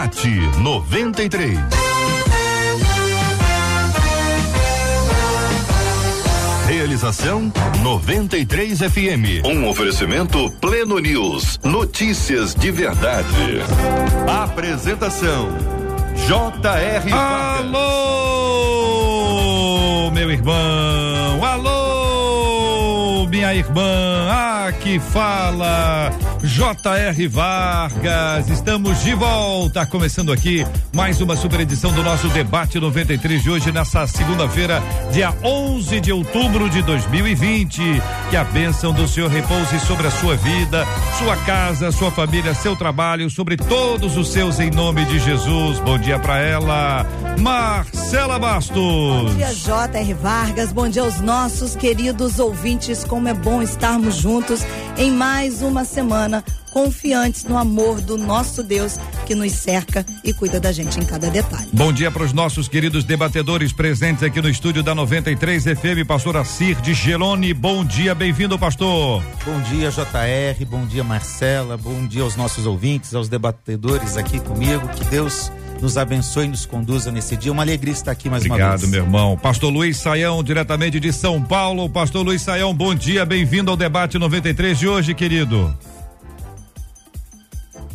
Debate 93. Realização 93 FM. Um oferecimento Pleno News. Notícias de verdade. Apresentação J.R. Alô, meu irmão. Alô, minha irmã. Aqui fala J.R. Vargas. Estamos de volta, começando aqui mais uma super edição do nosso debate 93 de hoje, nessa segunda-feira, dia 11 de outubro de 2020. Que a bênção do Senhor repouse sobre a sua vida, sua casa, sua família, seu trabalho, sobre todos os seus, em nome de Jesus. Bom dia para ela, Marcela Bastos. Bom dia, J.R. Vargas. Bom dia aos nossos queridos ouvintes. Como é bom estarmos juntos em mais uma semana, confiantes no amor do nosso Deus que nos cerca e cuida da gente em cada detalhe. Bom dia para os nossos queridos debatedores presentes aqui no estúdio da 93 FM, pastor Assir de Gelone. Bom dia, bem-vindo, pastor. Bom dia, JR. Bom dia, Marcela. Bom dia aos nossos ouvintes, aos debatedores aqui comigo. Que Deus nos abençoe e nos conduza nesse dia. Uma alegria estar aqui mais Obrigado, uma vez. meu irmão. Pastor Luiz Saião, diretamente de São Paulo. Pastor Luiz Saião, bom dia, bem-vindo ao debate 93 de hoje, querido.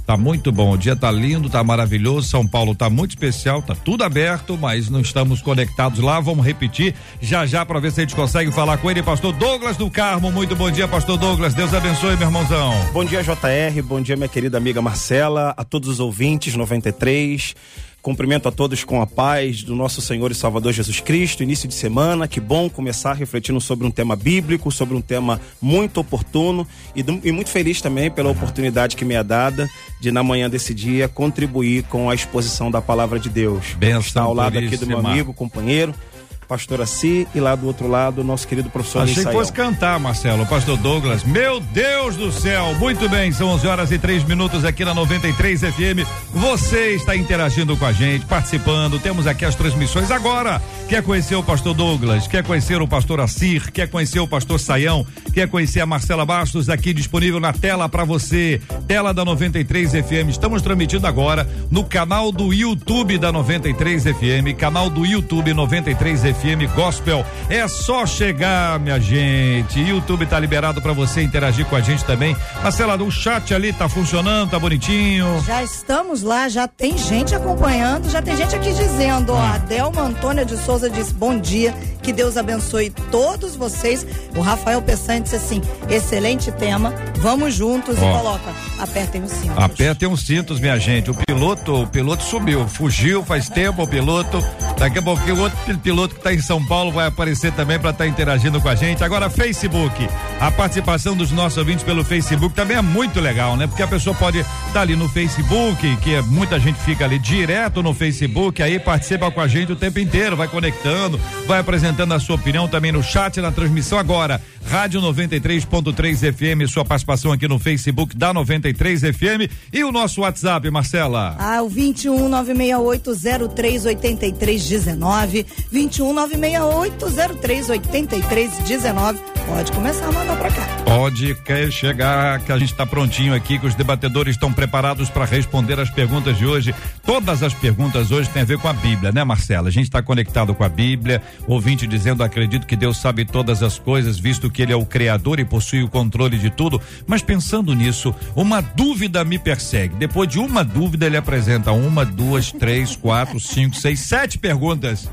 Tá muito bom, o dia tá lindo, tá maravilhoso. São Paulo tá muito especial, tá tudo aberto, mas não estamos conectados lá. Vamos repetir já já para ver se a gente consegue falar com ele, pastor Douglas do Carmo. Muito bom dia, pastor Douglas. Deus abençoe, meu irmãozão. Bom dia, JR. Bom dia, minha querida amiga Marcela, a todos os ouvintes 93. Cumprimento a todos com a paz do nosso Senhor e Salvador Jesus Cristo. Início de semana, que bom começar refletindo sobre um tema bíblico, sobre um tema muito oportuno e, e muito feliz também pela oportunidade que me é dada de, na manhã desse dia, contribuir com a exposição da palavra de Deus. Benção Está ao lado aqui do meu amigo, companheiro, pastor Assi, e lá do outro lado, nosso querido professor Achei que Saião. fosse cantar, Marcelo, pastor Douglas. Meu Deus do céu! Muito bem, são 11 horas e três minutos aqui na 93 FM. Você está interagindo com a gente, participando. Temos aqui as transmissões agora. Quer conhecer o pastor Douglas? Quer conhecer o pastor Assir? Quer conhecer o pastor Saião? Quer conhecer a Marcela Bastos? Aqui disponível na tela para você. Tela da 93 FM. Estamos transmitindo agora no canal do YouTube da 93 FM, canal do YouTube 93 FM Gospel. É só chegar, minha gente. YouTube tá liberado para você interagir com a gente também. Marcela, o chat ali tá funcionando, tá bonitinho. Já estamos lá, já tem gente acompanhando, já tem gente aqui dizendo, ó, a Delma Antônia de Souza disse, bom dia, que Deus abençoe todos vocês. O Rafael Peçanha disse assim, excelente tema, vamos juntos Ó. e coloca, apertem o cinto. Apertem os cintos, minha gente. O piloto, o piloto sumiu, fugiu faz tempo o piloto. Daqui a pouquinho o outro pi- piloto que está em São Paulo vai aparecer também para estar interagindo com a gente. Agora Facebook, a participação dos nossos ouvintes pelo Facebook também é muito legal, né? Porque a pessoa pode estar ali no Facebook, que é- muita gente fica ali direto no Facebook, aí participa com a gente o tempo inteiro, vai conectando, vai apresentando a sua opinião também no chat, na transmissão agora. Rádio 93.3 FM, sua participação aqui no Facebook da 93 FM e o nosso WhatsApp, Marcela. Ah, o 21 968 03 19. 21 968 03 19. Pode começar a mandar pra cá. Pode quer chegar, que a gente está prontinho aqui, que os debatedores estão preparados para responder as perguntas de hoje. Todas as perguntas hoje têm a ver com a Bíblia, né, Marcela? A gente está conectado com a Bíblia, ouvinte dizendo: acredito que Deus sabe todas as coisas, visto que Ele é o Criador e possui o controle de tudo. Mas pensando nisso, uma dúvida me persegue. Depois de uma dúvida, ele apresenta uma, duas, três, quatro, cinco, seis, sete perguntas.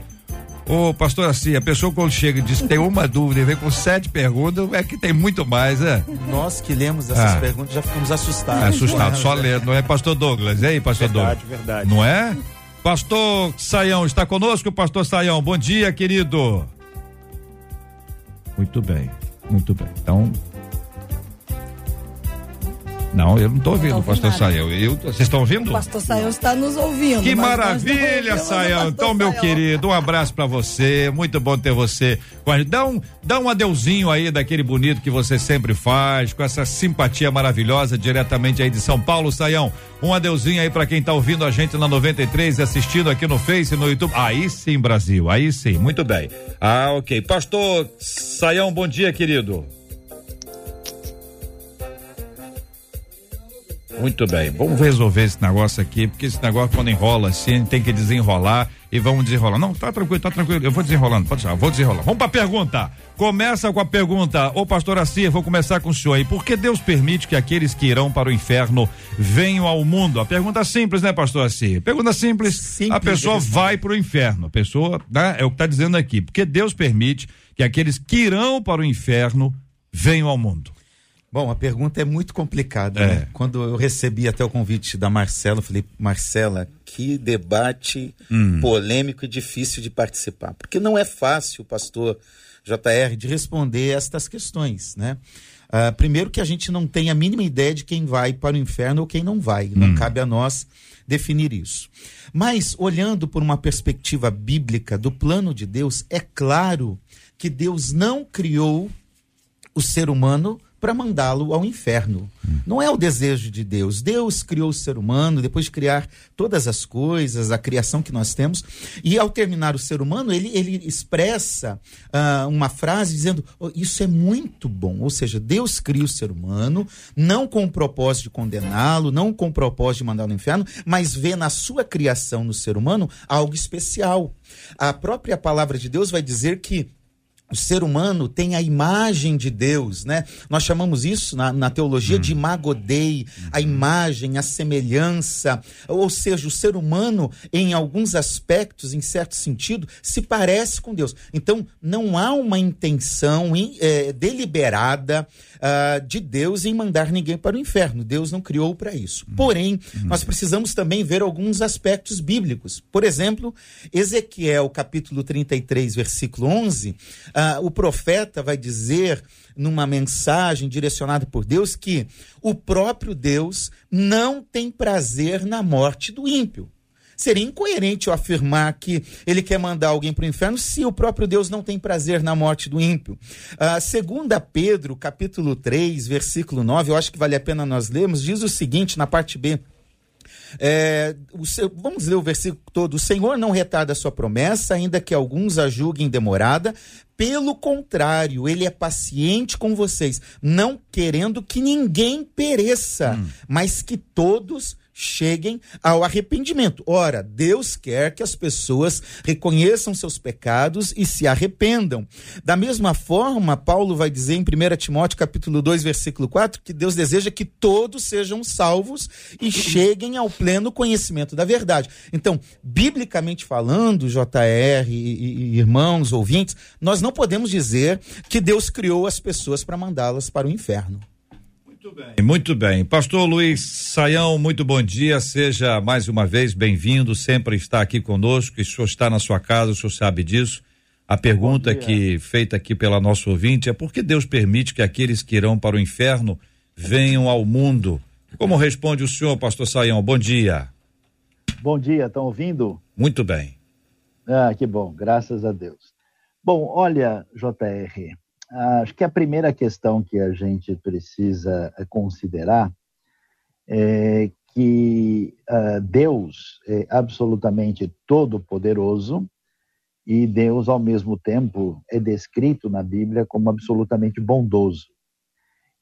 Ô, pastor assim, a pessoa quando chega e diz que tem uma dúvida e vem com sete perguntas, é que tem muito mais, né? Nós que lemos essas Ah. perguntas já ficamos assustados. É assustado, só lendo, não é, pastor Douglas? E aí, pastor Verdade, Douglas? verdade. Não é? Pastor Saião, está conosco, pastor Saião? Bom dia, querido. Muito bem, muito bem. Então. Não, eu não estou ouvindo, ouvindo pastor. Eu, vocês estão ouvindo? O pastor Saião está nos ouvindo. Que maravilha, o pastor Então, meu querido, um abraço pra você. Muito bom ter você. Dá um, dá um adeuzinho aí daquele bonito que você sempre faz, com essa simpatia maravilhosa diretamente aí de São Paulo, Saião. Um adeuzinho aí pra quem tá ouvindo a gente na 93 e assistindo aqui no Face e no YouTube. Aí sim, Brasil. Aí sim. Muito bem. Ah, ok. Pastor Saião, bom dia, querido. Muito bem, vamos resolver esse negócio aqui, porque esse negócio quando enrola assim, tem que desenrolar e vamos desenrolar. Não, tá tranquilo, tá tranquilo, eu vou desenrolando, pode deixar, vou desenrolar. Vamos pra pergunta. Começa com a pergunta, ô pastor Assia, vou começar com o senhor aí. Por que Deus permite que aqueles que irão para o inferno venham ao mundo? A pergunta simples, né, pastor Assia? Pergunta simples, simples a pessoa vai para o inferno, a pessoa, né, é o que tá dizendo aqui. Porque Deus permite que aqueles que irão para o inferno venham ao mundo. Bom, a pergunta é muito complicada. É. Né? Quando eu recebi até o convite da Marcela, eu falei, Marcela, que debate hum. polêmico e difícil de participar. Porque não é fácil, pastor JR, de responder estas questões, né? Uh, primeiro que a gente não tem a mínima ideia de quem vai para o inferno ou quem não vai. Não hum. cabe a nós definir isso. Mas, olhando por uma perspectiva bíblica do plano de Deus, é claro que Deus não criou o ser humano para mandá-lo ao inferno. Não é o desejo de Deus. Deus criou o ser humano, depois de criar todas as coisas, a criação que nós temos, e ao terminar o ser humano, ele, ele expressa uh, uma frase dizendo: oh, Isso é muito bom. Ou seja, Deus cria o ser humano, não com o propósito de condená-lo, não com o propósito de mandá-lo ao inferno, mas vê na sua criação no ser humano algo especial. A própria palavra de Deus vai dizer que o ser humano tem a imagem de Deus, né? Nós chamamos isso na, na teologia hum. de imago Dei, a uhum. imagem, a semelhança, ou seja, o ser humano, em alguns aspectos, em certo sentido, se parece com Deus. Então, não há uma intenção é, deliberada uh, de Deus em mandar ninguém para o inferno. Deus não criou para isso. Uhum. Porém, uhum. nós precisamos também ver alguns aspectos bíblicos. Por exemplo, Ezequiel, capítulo 33, versículo 11. Uh, ah, o profeta vai dizer numa mensagem direcionada por Deus que o próprio Deus não tem prazer na morte do ímpio. Seria incoerente eu afirmar que ele quer mandar alguém para o inferno se o próprio Deus não tem prazer na morte do ímpio. Uh, segunda Pedro, capítulo 3, versículo 9, eu acho que vale a pena nós lermos, diz o seguinte na parte B. É, seu, vamos ler o versículo todo. O Senhor não retarda a sua promessa, ainda que alguns a julguem demorada. Pelo contrário, ele é paciente com vocês, não querendo que ninguém pereça, hum. mas que todos cheguem ao arrependimento. Ora, Deus quer que as pessoas reconheçam seus pecados e se arrependam. Da mesma forma, Paulo vai dizer em 1 Timóteo capítulo 2, versículo 4, que Deus deseja que todos sejam salvos e cheguem ao pleno conhecimento da verdade. Então, biblicamente falando, JR e, e irmãos, ouvintes, nós não podemos dizer que Deus criou as pessoas para mandá-las para o inferno. Muito bem. Muito bem. Pastor Luiz Saião, muito bom dia. Seja mais uma vez bem-vindo. Sempre está aqui conosco. O senhor está na sua casa, o senhor sabe disso. A pergunta que feita aqui pela nossa ouvinte é por que Deus permite que aqueles que irão para o inferno venham ao mundo? Como responde o senhor, pastor Saião? Bom dia. Bom dia, estão ouvindo? Muito bem. Ah, que bom, graças a Deus. Bom, olha, JR, Acho que a primeira questão que a gente precisa eh, considerar é que uh, Deus é absolutamente todo-poderoso e Deus, ao mesmo tempo, é descrito na Bíblia como absolutamente bondoso.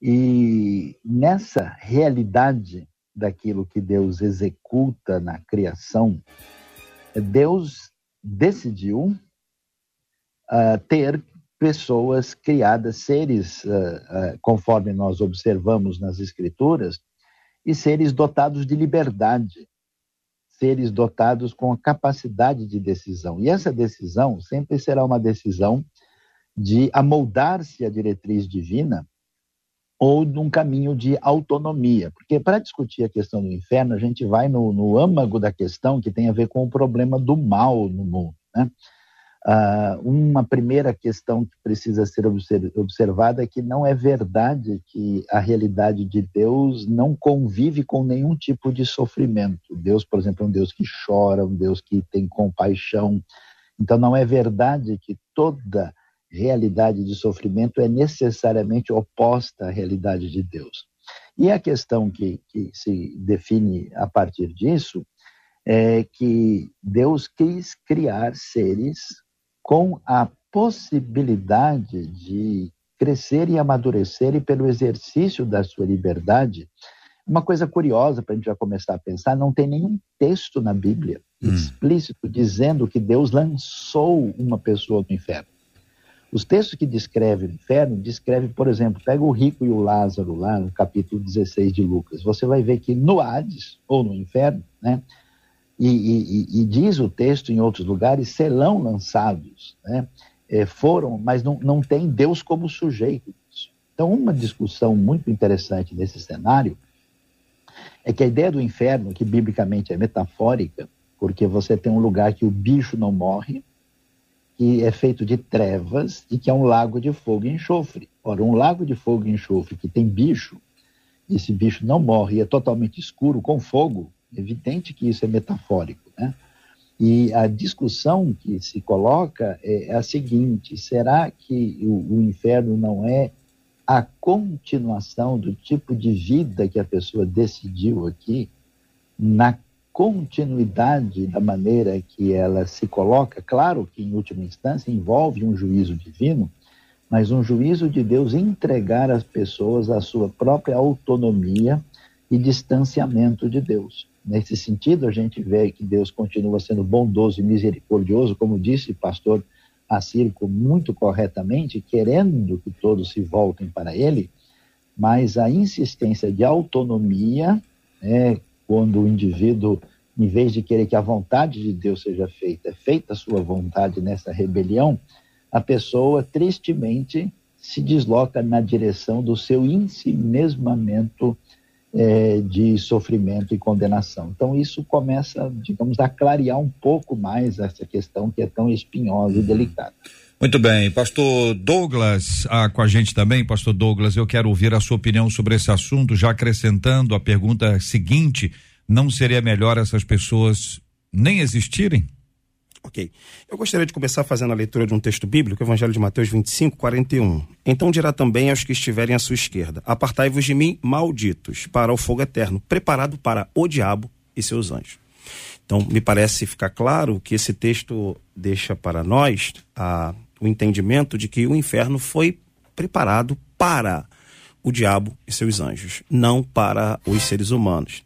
E nessa realidade daquilo que Deus executa na criação, Deus decidiu uh, ter pessoas criadas, seres, uh, uh, conforme nós observamos nas Escrituras, e seres dotados de liberdade, seres dotados com a capacidade de decisão. E essa decisão sempre será uma decisão de amoldar-se à diretriz divina ou num caminho de autonomia. Porque para discutir a questão do inferno, a gente vai no, no âmago da questão que tem a ver com o problema do mal no mundo. Né? Uh, uma primeira questão que precisa ser observada é que não é verdade que a realidade de Deus não convive com nenhum tipo de sofrimento. Deus, por exemplo, é um Deus que chora, um Deus que tem compaixão. Então, não é verdade que toda realidade de sofrimento é necessariamente oposta à realidade de Deus. E a questão que, que se define a partir disso é que Deus quis criar seres com a possibilidade de crescer e amadurecer e pelo exercício da sua liberdade, Uma coisa curiosa para a gente já começar a pensar: não tem nenhum texto na Bíblia hum. explícito dizendo que Deus lançou uma pessoa no inferno. Os textos que descrevem o inferno descrevem, por exemplo, pega o rico e o Lázaro lá no capítulo 16 de Lucas. Você vai ver que no Hades, ou no inferno, né? E, e, e diz o texto em outros lugares, serão lançados, né? É, foram, mas não, não tem Deus como sujeito. Então, uma discussão muito interessante nesse cenário é que a ideia do inferno, que biblicamente é metafórica, porque você tem um lugar que o bicho não morre, que é feito de trevas e que é um lago de fogo e enxofre. Ora, um lago de fogo e enxofre que tem bicho, e esse bicho não morre e é totalmente escuro com fogo, evidente que isso é metafórico, né? E a discussão que se coloca é a seguinte: será que o, o inferno não é a continuação do tipo de vida que a pessoa decidiu aqui, na continuidade da maneira que ela se coloca, claro que em última instância envolve um juízo divino, mas um juízo de Deus entregar às pessoas a sua própria autonomia e distanciamento de Deus. Nesse sentido, a gente vê que Deus continua sendo bondoso e misericordioso, como disse o pastor Assírico muito corretamente, querendo que todos se voltem para ele, mas a insistência de autonomia, né, quando o indivíduo, em vez de querer que a vontade de Deus seja feita, é feita a sua vontade nessa rebelião, a pessoa tristemente se desloca na direção do seu ensimesmamento é, de sofrimento e condenação. Então, isso começa, digamos, a clarear um pouco mais essa questão que é tão espinhosa e delicada. Muito bem, pastor Douglas, ah, com a gente também, pastor Douglas, eu quero ouvir a sua opinião sobre esse assunto, já acrescentando a pergunta seguinte: não seria melhor essas pessoas nem existirem? Ok. Eu gostaria de começar fazendo a leitura de um texto bíblico, Evangelho de Mateus 25, 41. Então dirá também aos que estiverem à sua esquerda: Apartai-vos de mim, malditos, para o fogo eterno, preparado para o diabo e seus anjos. Então, me parece ficar claro que esse texto deixa para nós a, o entendimento de que o inferno foi preparado para o diabo e seus anjos, não para os seres humanos.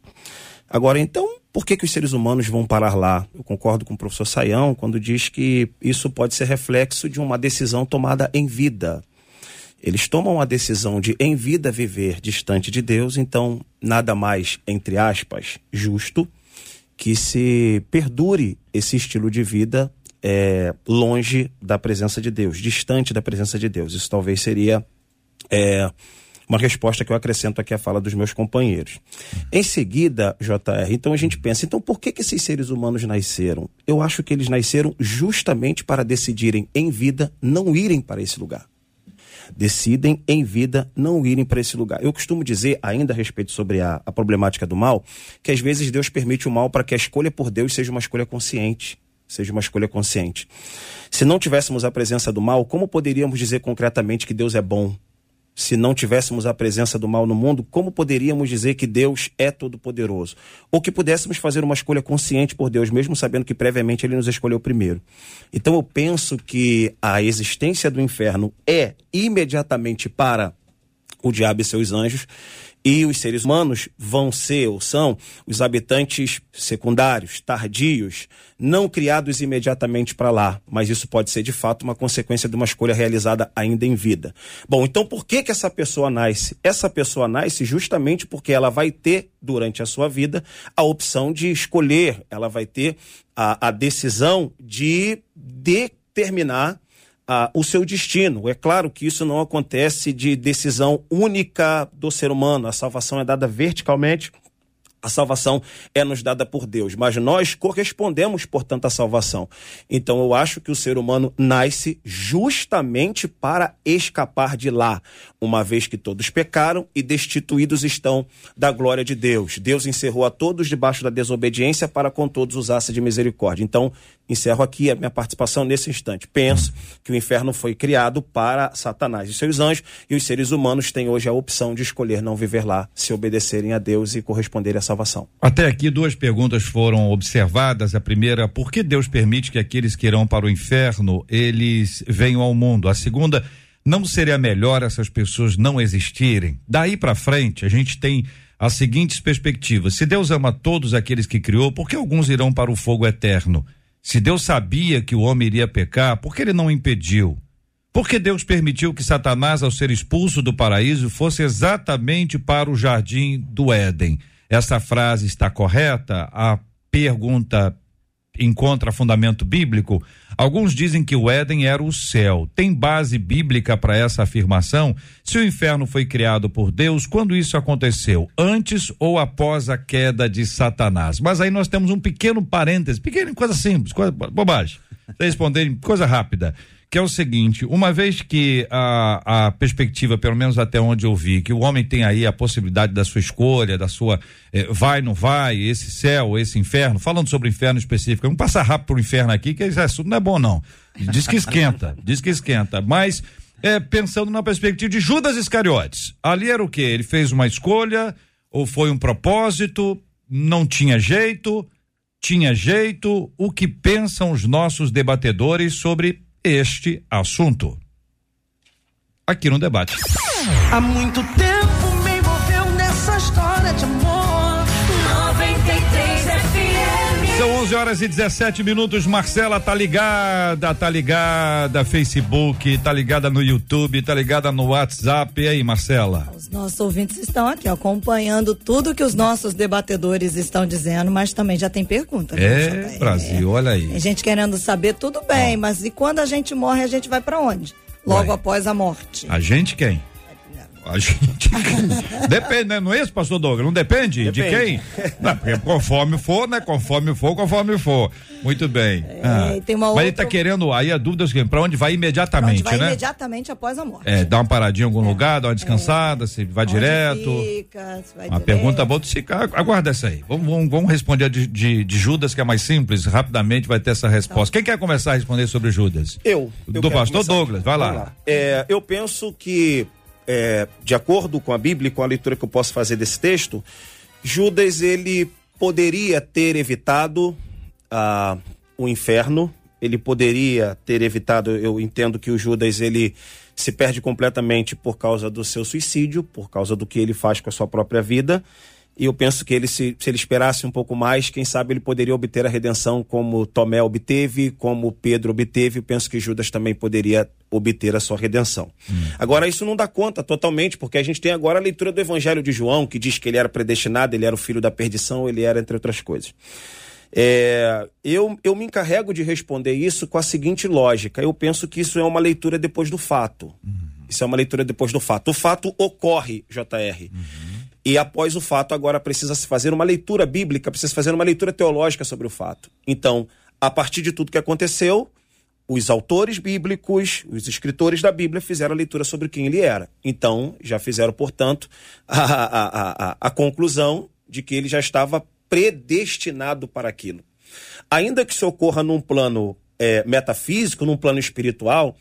Agora, então, por que, que os seres humanos vão parar lá? Eu concordo com o professor Saião quando diz que isso pode ser reflexo de uma decisão tomada em vida. Eles tomam a decisão de em vida viver distante de Deus, então nada mais, entre aspas, justo que se perdure esse estilo de vida é, longe da presença de Deus, distante da presença de Deus. Isso talvez seria é, uma resposta que eu acrescento aqui à fala dos meus companheiros. Em seguida, JR, então a gente pensa, então por que, que esses seres humanos nasceram? Eu acho que eles nasceram justamente para decidirem em vida não irem para esse lugar. Decidem em vida não irem para esse lugar. Eu costumo dizer, ainda a respeito sobre a, a problemática do mal, que às vezes Deus permite o mal para que a escolha por Deus seja uma escolha consciente seja uma escolha consciente. Se não tivéssemos a presença do mal, como poderíamos dizer concretamente que Deus é bom? Se não tivéssemos a presença do mal no mundo, como poderíamos dizer que Deus é todo-poderoso? Ou que pudéssemos fazer uma escolha consciente por Deus, mesmo sabendo que previamente ele nos escolheu primeiro. Então eu penso que a existência do inferno é imediatamente para o diabo e seus anjos, e os seres humanos vão ser ou são os habitantes secundários, tardios, não criados imediatamente para lá, mas isso pode ser de fato uma consequência de uma escolha realizada ainda em vida. Bom, então por que que essa pessoa nasce? Essa pessoa nasce justamente porque ela vai ter durante a sua vida a opção de escolher, ela vai ter a, a decisão de determinar ah, o seu destino. É claro que isso não acontece de decisão única do ser humano. A salvação é dada verticalmente a salvação é nos dada por Deus, mas nós correspondemos, portanto, à salvação. Então eu acho que o ser humano nasce justamente para escapar de lá, uma vez que todos pecaram e destituídos estão da glória de Deus. Deus encerrou a todos debaixo da desobediência para com todos usasse de misericórdia. Então, encerro aqui a minha participação nesse instante. Penso que o inferno foi criado para Satanás e seus anjos, e os seres humanos têm hoje a opção de escolher não viver lá, se obedecerem a Deus e corresponderem à salvação. Até aqui duas perguntas foram observadas. A primeira, por que Deus permite que aqueles que irão para o inferno, eles venham ao mundo? A segunda, não seria melhor essas pessoas não existirem? Daí para frente, a gente tem as seguintes perspectivas: se Deus ama todos aqueles que criou, por que alguns irão para o fogo eterno? Se Deus sabia que o homem iria pecar, por que ele não impediu? Por que Deus permitiu que Satanás, ao ser expulso do paraíso, fosse exatamente para o jardim do Éden? Essa frase está correta? A pergunta encontra fundamento bíblico? Alguns dizem que o Éden era o céu. Tem base bíblica para essa afirmação? Se o inferno foi criado por Deus, quando isso aconteceu? Antes ou após a queda de Satanás? Mas aí nós temos um pequeno parêntese, pequeno, coisa simples, coisa bobagem. Responderem coisa rápida que é o seguinte: uma vez que a, a perspectiva, pelo menos até onde eu vi, que o homem tem aí a possibilidade da sua escolha, da sua eh, vai, não vai, esse céu, esse inferno, falando sobre o inferno específico, vamos passar rápido pro inferno aqui, que esse assunto não é bom, não. Diz que esquenta, diz que esquenta. Mas é, pensando na perspectiva de Judas Iscariotes, ali era o que? Ele fez uma escolha, ou foi um propósito, não tinha jeito, tinha jeito. O que pensam os nossos debatedores sobre este assunto. Aqui no debate. Há muito tempo 11 horas e 17 minutos. Marcela tá ligada, tá ligada Facebook, tá ligada no YouTube, tá ligada no WhatsApp. E aí, Marcela? Os nossos ouvintes estão aqui acompanhando tudo que os nossos debatedores estão dizendo, mas também já tem pergunta. Né, é, Brasil, olha aí. Tem gente querendo saber, tudo bem, mas e quando a gente morre, a gente vai para onde? Logo Vai. após a morte. A gente quem? A gente. depende, né? Não é isso, pastor Douglas? Não depende, de quem? Não, porque conforme for, né? Conforme for, conforme for. Muito bem. Ah. É, tem uma Mas ele outra- tá querendo, aí a dúvida é o seguinte, pra onde vai Pra imediatamente, onde vai né? imediatamente após a morte. É, dá uma paradinha em algum lugar, dá uma descansada, se vai Onde direto. Fica, se vai Uma direto. pergunta boa, se- aguarda essa aí. Vamos, vamos, vamos responder a de, de, de Judas, que é mais simples, rapidamente vai ter essa resposta. Quem quer começar a responder sobre Judas? Eu. eu Do pastor começar. Douglas, vai lá. Vamos É, eu penso que, é, de acordo com a Bíblia, e com a leitura que eu posso fazer desse texto, Judas ele poderia ter evitado ah, o inferno. Ele poderia ter evitado. Eu entendo que o Judas ele se perde completamente por causa do seu suicídio, por causa do que ele faz com a sua própria vida. E eu penso que ele, se, se ele esperasse um pouco mais, quem sabe ele poderia obter a redenção como Tomé obteve, como Pedro obteve. Eu penso que Judas também poderia obter a sua redenção. Agora, isso não dá conta totalmente, porque a gente tem agora a leitura do Evangelho de João, que diz que ele era predestinado, ele era o filho da perdição, ele era, entre outras coisas. É, eu, eu me encarrego de responder isso com a seguinte lógica. Eu penso que isso é uma leitura depois do fato. Isso é uma leitura depois do fato. O fato ocorre, JR. E após o fato, agora precisa se fazer uma leitura bíblica, precisa se fazer uma leitura teológica sobre o fato. Então, a partir de tudo que aconteceu, os autores bíblicos, os escritores da Bíblia fizeram a leitura sobre quem ele era. Então, já fizeram, portanto, a, a, a, a, conclusão de que ele já estava predestinado para aquilo. Ainda que isso ocorra num plano é, metafísico, num plano espiritual,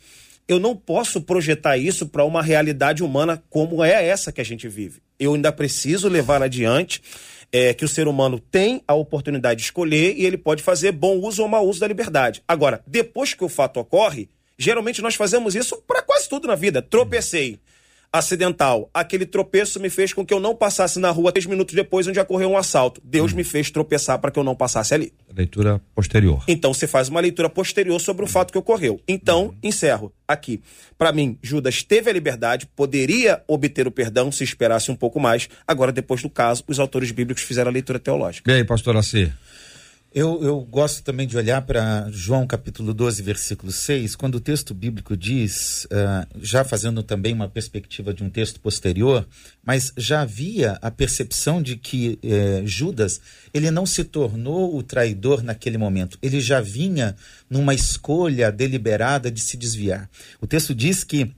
eu não posso projetar isso para uma realidade humana como é essa que a gente vive. Eu ainda preciso levar adiante é, que o ser humano tem a oportunidade de escolher e ele pode fazer bom uso ou mau uso da liberdade. Agora, depois que o fato ocorre, geralmente nós fazemos isso para quase tudo na vida. Tropecei. Acidental. Aquele tropeço me fez com que eu não passasse na rua três minutos depois onde ocorreu um assalto. Deus me fez tropeçar para que eu não passasse ali. Leitura posterior. Então você faz uma leitura posterior sobre o fato que ocorreu. Então, encerro aqui. Para mim, Judas teve a liberdade, poderia obter o perdão se esperasse um pouco mais. Agora, depois do caso, os autores bíblicos fizeram a leitura teológica. E aí, pastor Acê? Eu, eu gosto também de olhar para João capítulo 12, versículo 6, quando o texto bíblico diz, ah, já fazendo também uma perspectiva de um texto posterior, mas já havia a percepção de que eh, Judas ele não se tornou o traidor naquele momento, ele já vinha numa escolha deliberada de se desviar. O texto diz que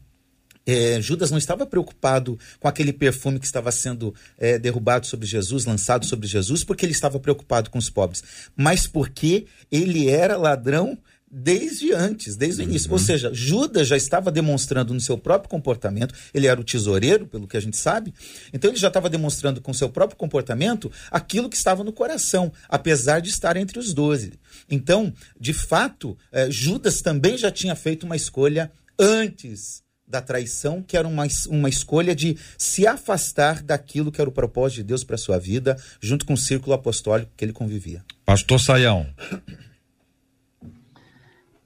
é, Judas não estava preocupado com aquele perfume que estava sendo é, derrubado sobre Jesus, lançado sobre Jesus, porque ele estava preocupado com os pobres, mas porque ele era ladrão desde antes, desde o início. Ou seja, Judas já estava demonstrando no seu próprio comportamento, ele era o tesoureiro, pelo que a gente sabe, então ele já estava demonstrando com seu próprio comportamento aquilo que estava no coração, apesar de estar entre os doze. Então, de fato, eh, Judas também já tinha feito uma escolha antes da traição, que era uma, uma escolha de se afastar daquilo que era o propósito de Deus para sua vida, junto com o círculo apostólico que ele convivia. Pastor Saião.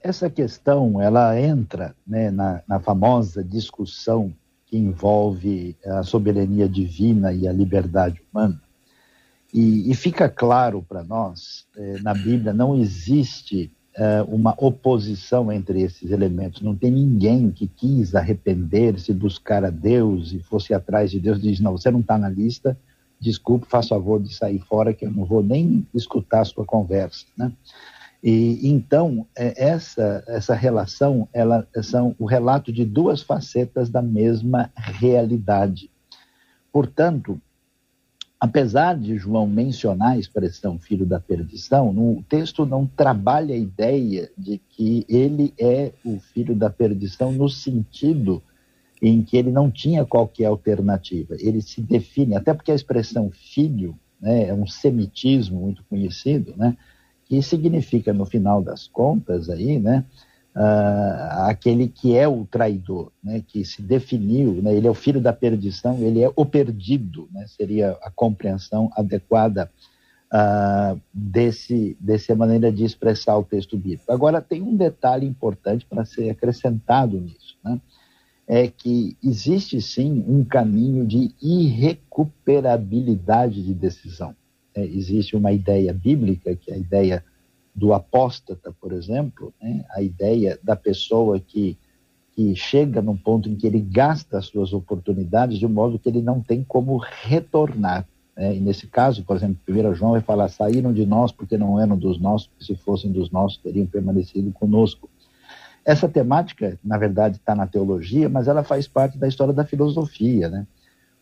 Essa questão, ela entra né, na, na famosa discussão que envolve a soberania divina e a liberdade humana. E, e fica claro para nós, eh, na Bíblia não existe uma oposição entre esses elementos. Não tem ninguém que quis arrepender-se, buscar a Deus e fosse atrás de Deus diz: Não, você não está na lista, desculpe, faça favor de sair fora, que eu não vou nem escutar a sua conversa. Né? E então eh, essa essa relação ela são o relato de duas facetas da mesma realidade. Portanto, apesar de João mencionar a expressão filho da perdição, no texto não trabalha a ideia de que ele é o filho da perdição no sentido em que ele não tinha qualquer alternativa. Ele se define, até porque a expressão filho né, é um semitismo muito conhecido, né, que significa, no final das contas, aí, né, uh, aquele que é o traidor, né, que se definiu, né, ele é o filho da perdição, ele é o perdido, né, seria a compreensão adequada uh, desse, dessa maneira de expressar o texto bíblico. Agora, tem um detalhe importante para ser acrescentado nisso, né, é que existe sim um caminho de irrecuperabilidade de decisão. É, existe uma ideia bíblica, que é a ideia do apóstata, por exemplo, né? a ideia da pessoa que, que chega num ponto em que ele gasta as suas oportunidades de um modo que ele não tem como retornar. Né? E nesse caso, por exemplo, 1 João vai falar: saíram de nós porque não eram dos nossos, porque se fossem dos nossos teriam permanecido conosco. Essa temática, na verdade, está na teologia, mas ela faz parte da história da filosofia. Né?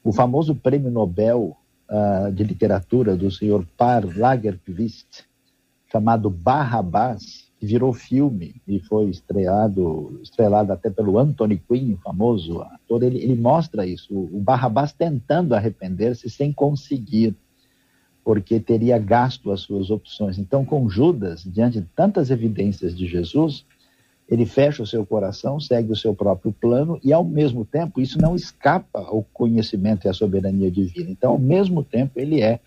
O famoso prêmio Nobel uh, de literatura do senhor Par Lagerkvist, chamado Barrabás, que virou filme e foi estreado, estrelado até pelo Anthony Quinn, famoso ator, ele, ele mostra isso, o Barrabás tentando arrepender-se sem conseguir, porque teria gasto as suas opções. Então, com Judas, diante de tantas evidências de Jesus, ele fecha o seu coração, segue o seu próprio plano e, ao mesmo tempo, isso não escapa ao conhecimento e à soberania divina. Então, ao mesmo tempo, ele é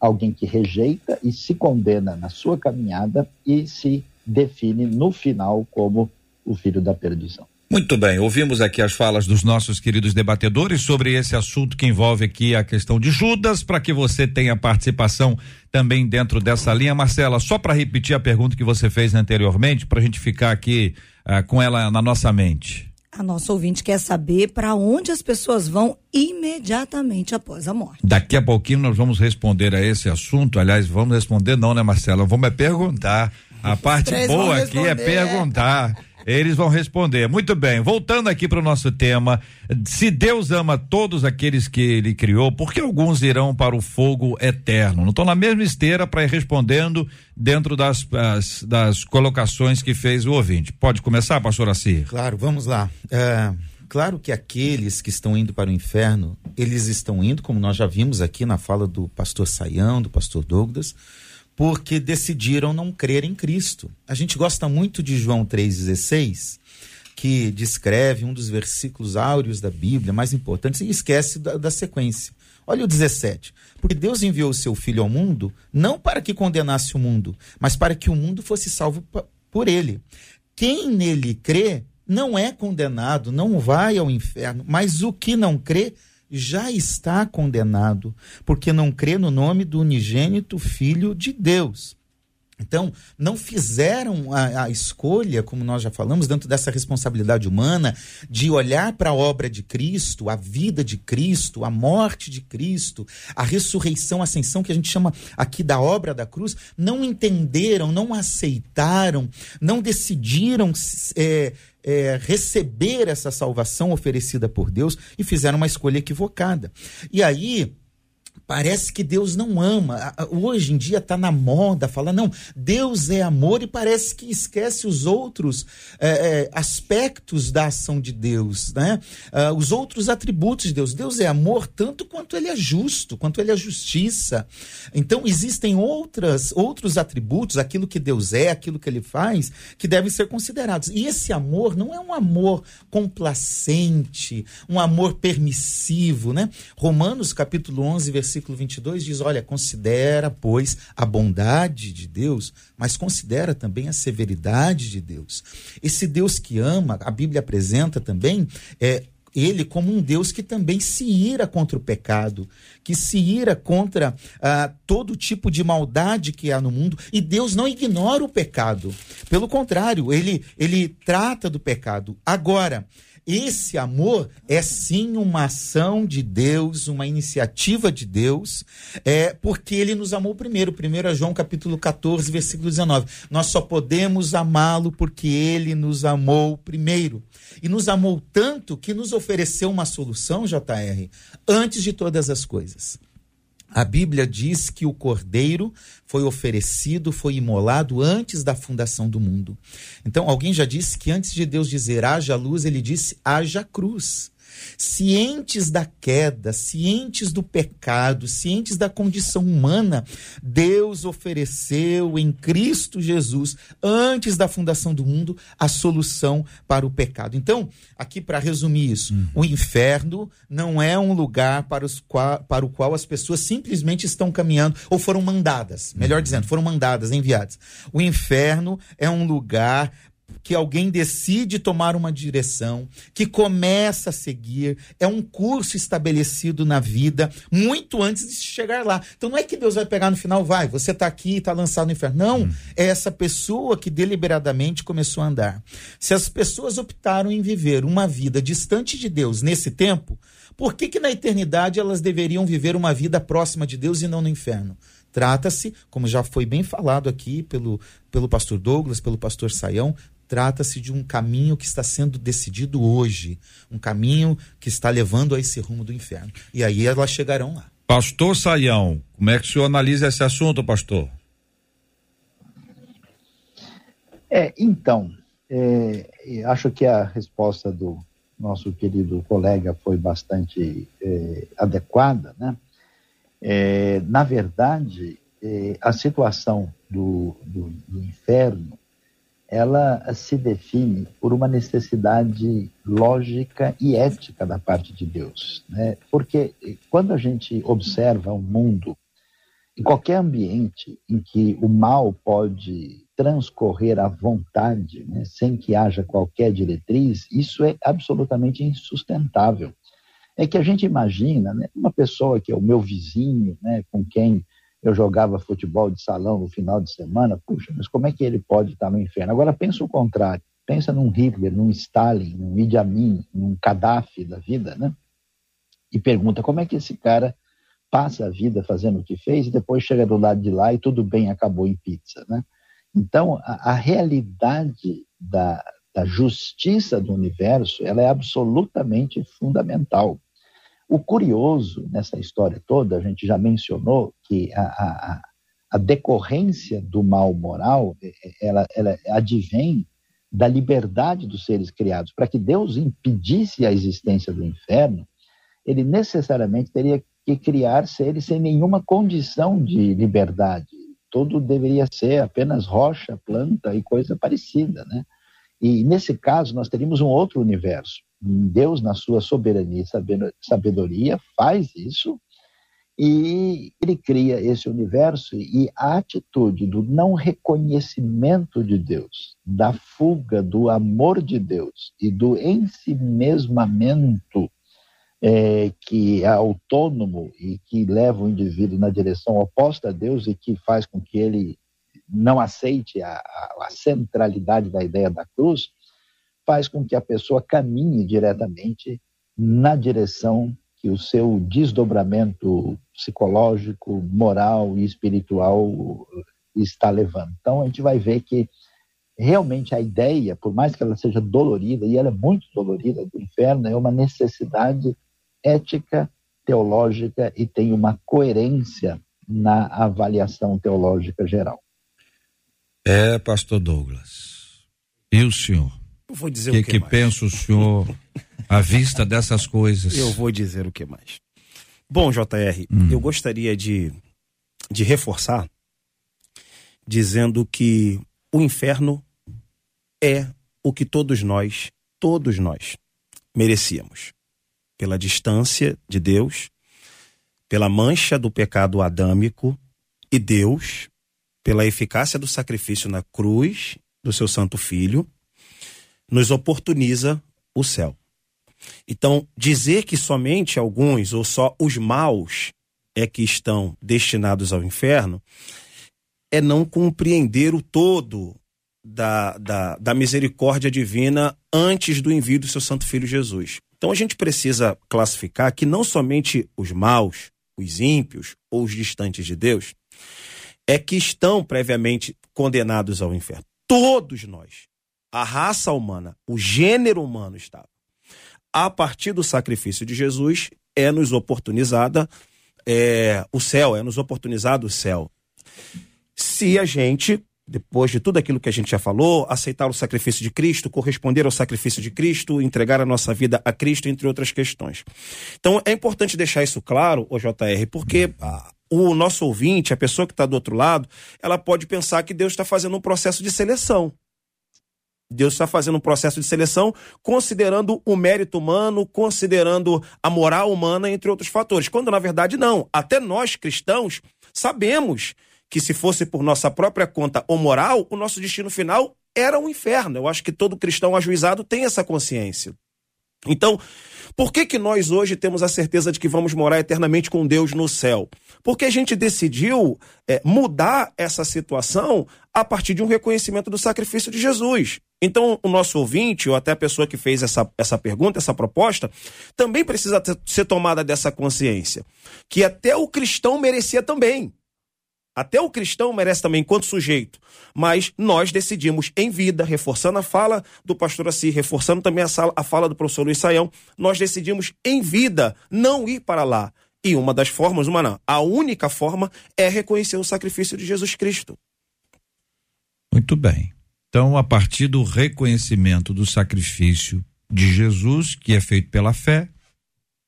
alguém que rejeita e se condena na sua caminhada e se define no final como o filho da perdição. Muito bem, ouvimos aqui as falas dos nossos queridos debatedores sobre esse assunto que envolve aqui a questão de Judas, para que você tenha participação também dentro dessa linha. Marcela, só para repetir a pergunta que você fez anteriormente, para a gente ficar aqui uh, com ela na nossa mente. A nossa ouvinte quer saber para onde as pessoas vão imediatamente após a morte. Daqui a pouquinho nós vamos responder a esse assunto. Aliás, vamos responder, não, né, Marcela? Vamos é perguntar. A parte boa aqui é perguntar. Eles vão responder. Muito bem, voltando aqui para o nosso tema. Se Deus ama todos aqueles que ele criou, por que alguns irão para o fogo eterno? Não estou na mesma esteira para ir respondendo dentro das, as, das colocações que fez o ouvinte. Pode começar, pastor Assir? Claro, vamos lá. É, claro que aqueles que estão indo para o inferno, eles estão indo, como nós já vimos aqui na fala do pastor Saião, do pastor Douglas porque decidiram não crer em Cristo. A gente gosta muito de João 3,16, que descreve um dos versículos áureos da Bíblia mais importantes e esquece da, da sequência. Olha o 17. Porque Deus enviou o seu Filho ao mundo não para que condenasse o mundo, mas para que o mundo fosse salvo por ele. Quem nele crê não é condenado, não vai ao inferno, mas o que não crê já está condenado, porque não crê no nome do unigênito Filho de Deus. Então, não fizeram a, a, escolha, como nós já falamos, dentro dessa responsabilidade humana, de olhar para a obra de Cristo, a vida de Cristo, a morte de Cristo, a ressurreição, a ascensão, que a gente chama aqui da obra da cruz, não entenderam, não aceitaram, não decidiram é, é, receber essa salvação oferecida por Deus e fizeram uma escolha equivocada. E aí Parece que Deus não ama. Hoje em dia está na moda falar, não, Deus é amor e parece que esquece os outros é, aspectos da ação de Deus, né? Uh, os outros atributos de Deus. Deus é amor tanto quanto ele é justo, quanto ele é justiça. Então existem outras, outros atributos, aquilo que Deus é, aquilo que ele faz, que devem ser considerados. E esse amor não é um amor complacente, um amor permissivo, né? Romanos capítulo 11, versículo versículo 22 diz: Olha, considera, pois, a bondade de Deus, mas considera também a severidade de Deus. Esse Deus que ama, a Bíblia apresenta também, é, ele como um Deus que também se ira contra o pecado, que se ira contra ah, todo tipo de maldade que há no mundo. E Deus não ignora o pecado. Pelo contrário, ele, ele trata do pecado. Agora, esse amor é sim uma ação de Deus, uma iniciativa de Deus, é porque ele nos amou primeiro. Primeiro é João capítulo 14, versículo 19. Nós só podemos amá-lo porque ele nos amou primeiro. E nos amou tanto que nos ofereceu uma solução, JR, antes de todas as coisas. A Bíblia diz que o cordeiro foi oferecido, foi imolado antes da fundação do mundo. Então, alguém já disse que antes de Deus dizer haja luz, ele disse haja cruz cientes da queda, cientes do pecado, cientes da condição humana, Deus ofereceu em Cristo Jesus, antes da fundação do mundo, a solução para o pecado. Então, aqui para resumir isso, uhum. o inferno não é um lugar para, os para o qual as pessoas simplesmente estão caminhando ou foram mandadas, melhor uhum. dizendo, foram mandadas, enviadas. O inferno é um lugar que alguém decide tomar uma direção, que começa a seguir, é um curso estabelecido na vida muito antes de chegar lá. Então não é que Deus vai pegar no final, vai, você está aqui e está lançado no inferno. Não, hum. é essa pessoa que deliberadamente começou a andar. Se as pessoas optaram em viver uma vida distante de Deus nesse tempo, por que, que na eternidade elas deveriam viver uma vida próxima de Deus e não no inferno? Trata-se, como já foi bem falado aqui pelo, pelo pastor Douglas, pelo pastor Saião, Trata-se de um caminho que está sendo decidido hoje, um caminho que está levando a esse rumo do inferno. E aí elas chegarão lá. Pastor Saião, como é que o senhor analisa esse assunto, pastor? É, então, é, acho que a resposta do nosso querido colega foi bastante é, adequada, né? É, na verdade, é, a situação do, do, do inferno ela se define por uma necessidade lógica e ética da parte de Deus. Né? Porque quando a gente observa o mundo, em qualquer ambiente em que o mal pode transcorrer à vontade, né, sem que haja qualquer diretriz, isso é absolutamente insustentável. É que a gente imagina né, uma pessoa que é o meu vizinho, né, com quem eu jogava futebol de salão no final de semana, puxa, mas como é que ele pode estar no inferno? Agora pensa o contrário, pensa num Hitler, num Stalin, num Idi Amin, num Gaddafi da vida, né? E pergunta como é que esse cara passa a vida fazendo o que fez e depois chega do lado de lá e tudo bem, acabou em pizza, né? Então, a, a realidade da, da justiça do universo, ela é absolutamente fundamental. O curioso nessa história toda, a gente já mencionou que a, a, a decorrência do mal moral, é, é, ela, ela advém da liberdade dos seres criados. Para que Deus impedisse a existência do inferno, ele necessariamente teria que criar seres sem nenhuma condição de liberdade. Tudo deveria ser apenas rocha, planta e coisa parecida, né? E nesse caso nós teríamos um outro universo. Deus, na sua soberania e sabedoria, faz isso e ele cria esse universo e a atitude do não reconhecimento de Deus, da fuga do amor de Deus e do ensimesmamento é, que é autônomo e que leva o indivíduo na direção oposta a Deus e que faz com que ele não aceite a, a, a centralidade da ideia da cruz, faz com que a pessoa caminhe diretamente na direção que o seu desdobramento psicológico, moral e espiritual está levando. Então a gente vai ver que realmente a ideia, por mais que ela seja dolorida, e ela é muito dolorida do inferno, é uma necessidade ética, teológica e tem uma coerência na avaliação teológica geral. É, pastor Douglas. E o senhor? Eu vou dizer que o que, que mais. pensa o senhor à vista dessas coisas? Eu vou dizer o que mais. Bom, JR, Hum. eu gostaria de, de reforçar dizendo que o inferno é o que todos nós, todos nós, merecíamos. Pela distância de Deus, pela mancha do pecado adâmico e Deus, pela eficácia do sacrifício na cruz do seu Santo Filho, nos oportuniza o céu. Então, dizer que somente alguns ou só os maus é que estão destinados ao inferno é não compreender o todo da, da, da misericórdia divina antes do envio do seu Santo Filho Jesus. Então a gente precisa classificar que não somente os maus, os ímpios ou os distantes de Deus é que estão previamente condenados ao inferno. Todos nós, a raça humana, o gênero humano estava. A partir do sacrifício de Jesus, é nos oportunizada é, o céu, é nos oportunizado o céu. Se a gente, depois de tudo aquilo que a gente já falou, aceitar o sacrifício de Cristo, corresponder ao sacrifício de Cristo, entregar a nossa vida a Cristo, entre outras questões. Então é importante deixar isso claro, o JR, porque ah, o nosso ouvinte, a pessoa que está do outro lado, ela pode pensar que Deus está fazendo um processo de seleção. Deus está fazendo um processo de seleção considerando o mérito humano, considerando a moral humana, entre outros fatores. Quando na verdade não. Até nós cristãos sabemos que se fosse por nossa própria conta ou moral, o nosso destino final era o inferno. Eu acho que todo cristão ajuizado tem essa consciência. Então, por que, que nós hoje temos a certeza de que vamos morar eternamente com Deus no céu? Porque a gente decidiu é, mudar essa situação a partir de um reconhecimento do sacrifício de Jesus. Então, o nosso ouvinte, ou até a pessoa que fez essa, essa pergunta, essa proposta, também precisa ser tomada dessa consciência. Que até o cristão merecia também. Até o cristão merece também enquanto sujeito. Mas nós decidimos em vida, reforçando a fala do pastor Assi, reforçando também a, sala, a fala do professor Luiz Saião, nós decidimos em vida não ir para lá. E uma das formas, uma não, a única forma é reconhecer o sacrifício de Jesus Cristo. Muito bem. Então, a partir do reconhecimento do sacrifício de Jesus, que é feito pela fé,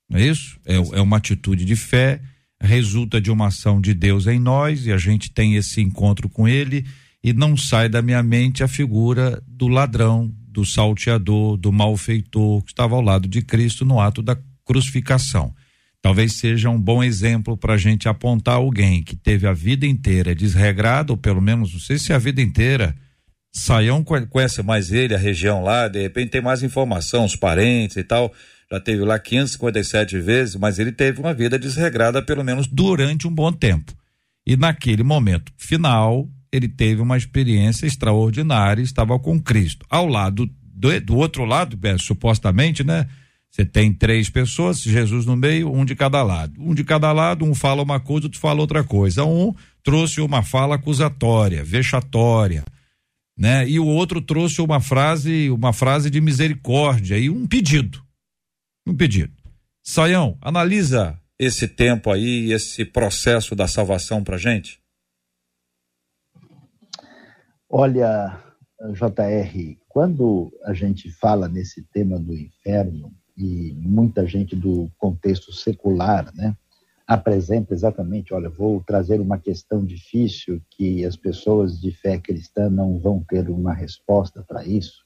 não é isso? É, é uma atitude de fé, resulta de uma ação de Deus em nós e a gente tem esse encontro com Ele e não sai da minha mente a figura do ladrão, do salteador, do malfeitor que estava ao lado de Cristo no ato da crucificação. Talvez seja um bom exemplo para a gente apontar alguém que teve a vida inteira desregrado, ou pelo menos, não sei se é a vida inteira. Saião conhece mais ele, a região lá, de repente tem mais informação, os parentes e tal. Já teve lá 557 vezes, mas ele teve uma vida desregrada, pelo menos durante um bom tempo. E naquele momento final, ele teve uma experiência extraordinária, estava com Cristo. Ao lado, do, do outro lado, é, supostamente, né? Você tem três pessoas, Jesus no meio, um de cada lado. Um de cada lado, um fala uma coisa, outro fala outra coisa. Um trouxe uma fala acusatória, vexatória, né? E o outro trouxe uma frase, uma frase de misericórdia e um pedido. Um pedido. Saião, analisa esse tempo aí, esse processo da salvação pra gente. Olha, JR, quando a gente fala nesse tema do inferno, e muita gente do contexto secular, né, apresenta exatamente, olha, vou trazer uma questão difícil que as pessoas de fé cristã não vão ter uma resposta para isso.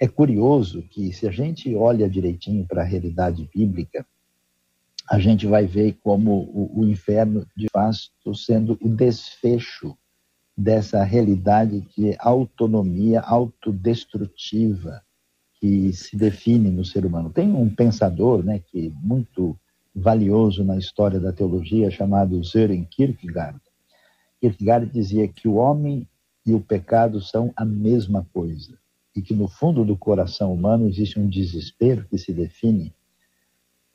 É curioso que se a gente olha direitinho para a realidade bíblica, a gente vai ver como o, o inferno de fato sendo o desfecho dessa realidade de autonomia autodestrutiva que se define no ser humano. Tem um pensador, né, que é muito valioso na história da teologia chamado Søren Kierkegaard. Kierkegaard dizia que o homem e o pecado são a mesma coisa e que no fundo do coração humano existe um desespero que se define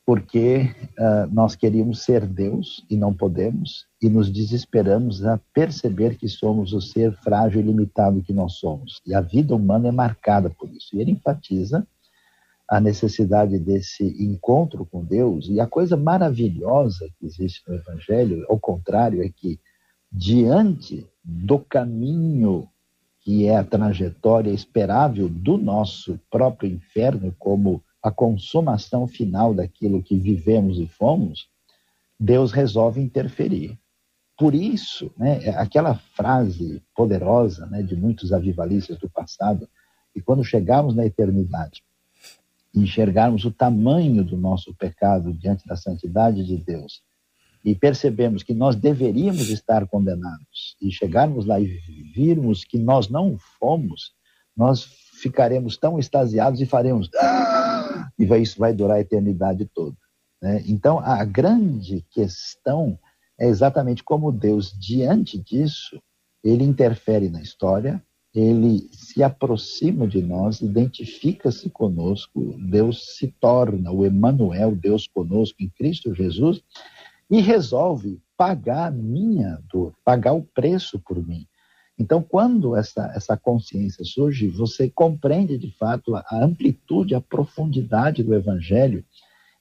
porque uh, nós queríamos ser Deus e não podemos, e nos desesperamos a perceber que somos o ser frágil e limitado que nós somos. E a vida humana é marcada por isso. E ele enfatiza a necessidade desse encontro com Deus. E a coisa maravilhosa que existe no Evangelho, ao contrário, é que diante do caminho que é a trajetória esperável do nosso próprio inferno, como a consumação final daquilo que vivemos e fomos, Deus resolve interferir. Por isso, né, aquela frase poderosa né, de muitos avivalistas do passado, que quando chegarmos na eternidade, enxergarmos o tamanho do nosso pecado diante da santidade de Deus e percebemos que nós deveríamos estar condenados e chegarmos lá e virmos que nós não fomos, nós ficaremos tão extasiados e faremos ah! e isso vai durar a eternidade toda. Né? Então, a grande questão é exatamente como Deus, diante disso, ele interfere na história, ele se aproxima de nós, identifica-se conosco, Deus se torna o Emanuel, Deus conosco em Cristo Jesus, e resolve pagar a minha dor, pagar o preço por mim. Então, quando essa, essa consciência surge, você compreende de fato a amplitude, a profundidade do Evangelho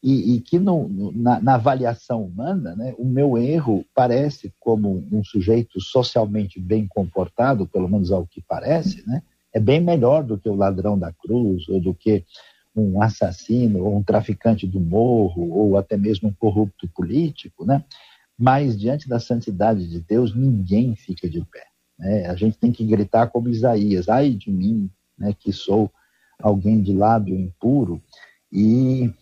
e, e que no, na, na, avaliação humana, né, o meu erro parece como um sujeito socialmente bem comportado, pelo menos ao que parece, né, é bem melhor do que o ladrão da cruz ou do que um assassino ou um traficante do morro ou até mesmo um corrupto político, né? Mas diante da santidade de Deus ninguém fica de pé. Né? A gente tem que gritar como Isaías: "Ai de mim, né, que sou alguém de lábio impuro e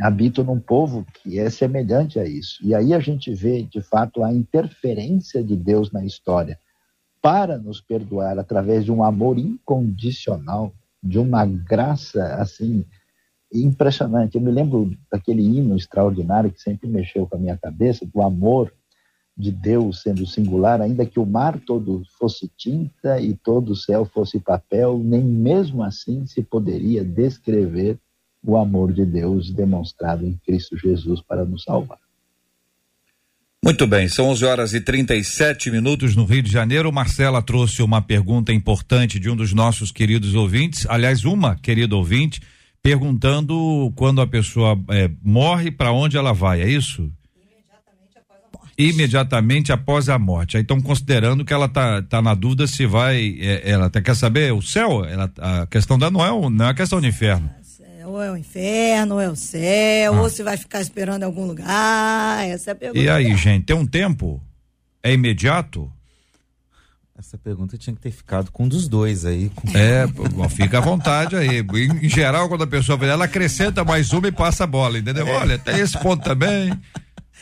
habito num povo que é semelhante a isso". E aí a gente vê de fato a interferência de Deus na história para nos perdoar através de um amor incondicional de uma graça assim impressionante. Eu me lembro daquele hino extraordinário que sempre mexeu com a minha cabeça, do amor de Deus sendo singular, ainda que o mar todo fosse tinta e todo o céu fosse papel, nem mesmo assim se poderia descrever o amor de Deus demonstrado em Cristo Jesus para nos salvar. Muito bem, são 11 horas e 37 minutos no Rio de Janeiro. Marcela trouxe uma pergunta importante de um dos nossos queridos ouvintes, aliás, uma querida ouvinte, perguntando quando a pessoa é, morre, para onde ela vai, é isso? Imediatamente após a morte. Imediatamente após a morte. Aí estão considerando que ela tá, tá na dúvida se vai, é, ela até quer saber o céu, ela, a questão da não é, não é a questão do inferno ou é o inferno, ou é o céu, ah. ou se vai ficar esperando em algum lugar. Essa é a pergunta. E aí, gente, tem um tempo? É imediato? Essa pergunta tinha que ter ficado com um dos dois aí. Com... É, bom, fica à vontade aí. Em, em, geral, quando a pessoa vê, ela acrescenta mais uma e passa a bola, entendeu? É. Olha, tem esse ponto também.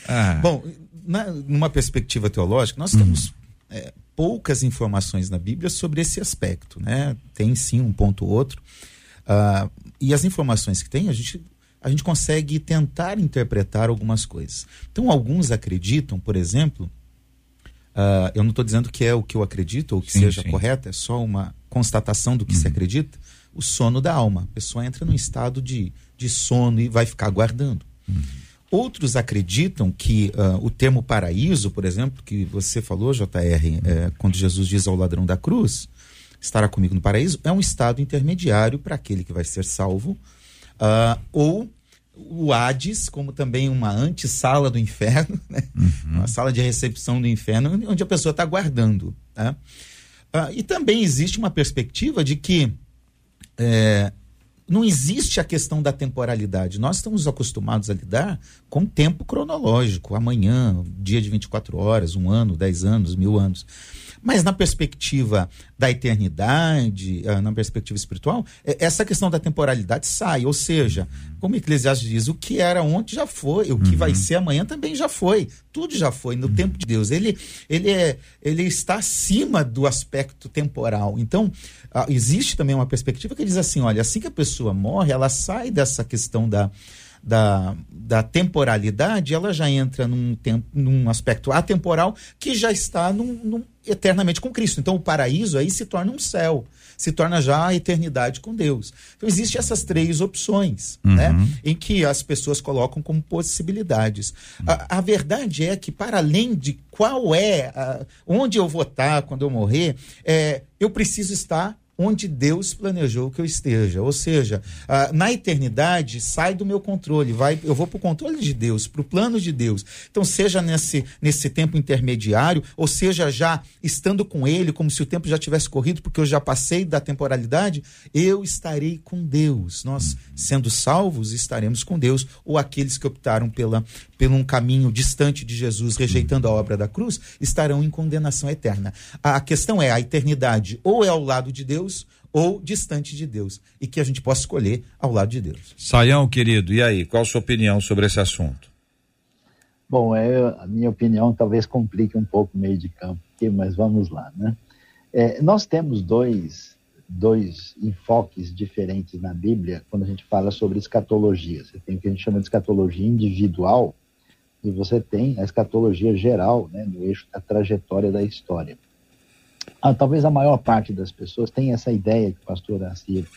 Ah. Bom, na, numa perspectiva teológica, nós temos hum. é, poucas informações na Bíblia sobre esse aspecto, né? Tem sim um ponto ou outro. Uh, e as informações que tem, a gente, a gente consegue tentar interpretar algumas coisas. Então, alguns acreditam, por exemplo, uh, eu não estou dizendo que é o que eu acredito ou que sim, seja sim. correto, é só uma constatação do que uhum. se acredita, o sono da alma. A pessoa entra num estado de, de sono e vai ficar aguardando. Uhum. Outros acreditam que uh, o termo paraíso, por exemplo, que você falou, JR, é, quando Jesus diz ao ladrão da cruz, estará comigo no paraíso, é um estado intermediário para aquele que vai ser salvo, uh, ou o Hades, como também uma antessala do inferno, né? uhum. uma sala de recepção do inferno, onde a pessoa está aguardando. Né? Uh, e também existe uma perspectiva de que é, não existe a questão da temporalidade. Nós estamos acostumados a lidar com tempo cronológico, amanhã, dia de 24 horas, um ano, dez anos, mil anos. Mas na perspectiva da eternidade, ah, na perspectiva espiritual, é, essa questão da temporalidade sai. Ou seja, como Eclesiastes diz, o que era ontem já foi, o que uhum. vai ser amanhã também já foi. Tudo já foi no uhum. tempo de Deus. Ele, ele, é, ele está acima do aspecto temporal. Então, ah, existe também uma perspectiva que diz assim: olha, assim que a pessoa morre, ela sai dessa questão da da, da temporalidade, ela já entra num, tempo, num aspecto atemporal que já está num, num, eternamente com Cristo. Então o paraíso aí se torna um céu, se torna já a eternidade com Deus. Então existem essas três opções, uhum. né, em que as pessoas colocam como possibilidades. Uhum. A, a, verdade é que para além de qual é, a, onde eu vou estar quando eu morrer, é, eu preciso estar onde Deus planejou que eu esteja. Ou seja, ah, na eternidade sai do meu controle, vai, eu vou para o controle de Deus, para o plano de Deus. Então, seja nesse, nesse tempo intermediário, ou seja, já estando com Ele, como se o tempo já tivesse corrido, porque eu já passei da temporalidade, eu estarei com Deus. Nós, sendo salvos, estaremos com Deus. Ou aqueles que optaram pela, pelo um caminho distante de Jesus, rejeitando a obra da cruz, estarão em condenação eterna. A questão é: a eternidade ou é ao lado de Deus ou distante de Deus. E que a gente possa escolher ao lado de Deus. Saião, querido, e aí? Qual a sua opinião sobre esse assunto? Bom, é, a minha opinião talvez complique um pouco o meio de campo aqui, mas vamos lá, né? É, nós temos dois, dois enfoques diferentes na Bíblia quando a gente fala sobre escatologia. Você tem o que a gente chama de escatologia individual e você tem a escatologia geral, né, no eixo da trajetória da história. Talvez a maior parte das pessoas tenha essa ideia que o pastor Assir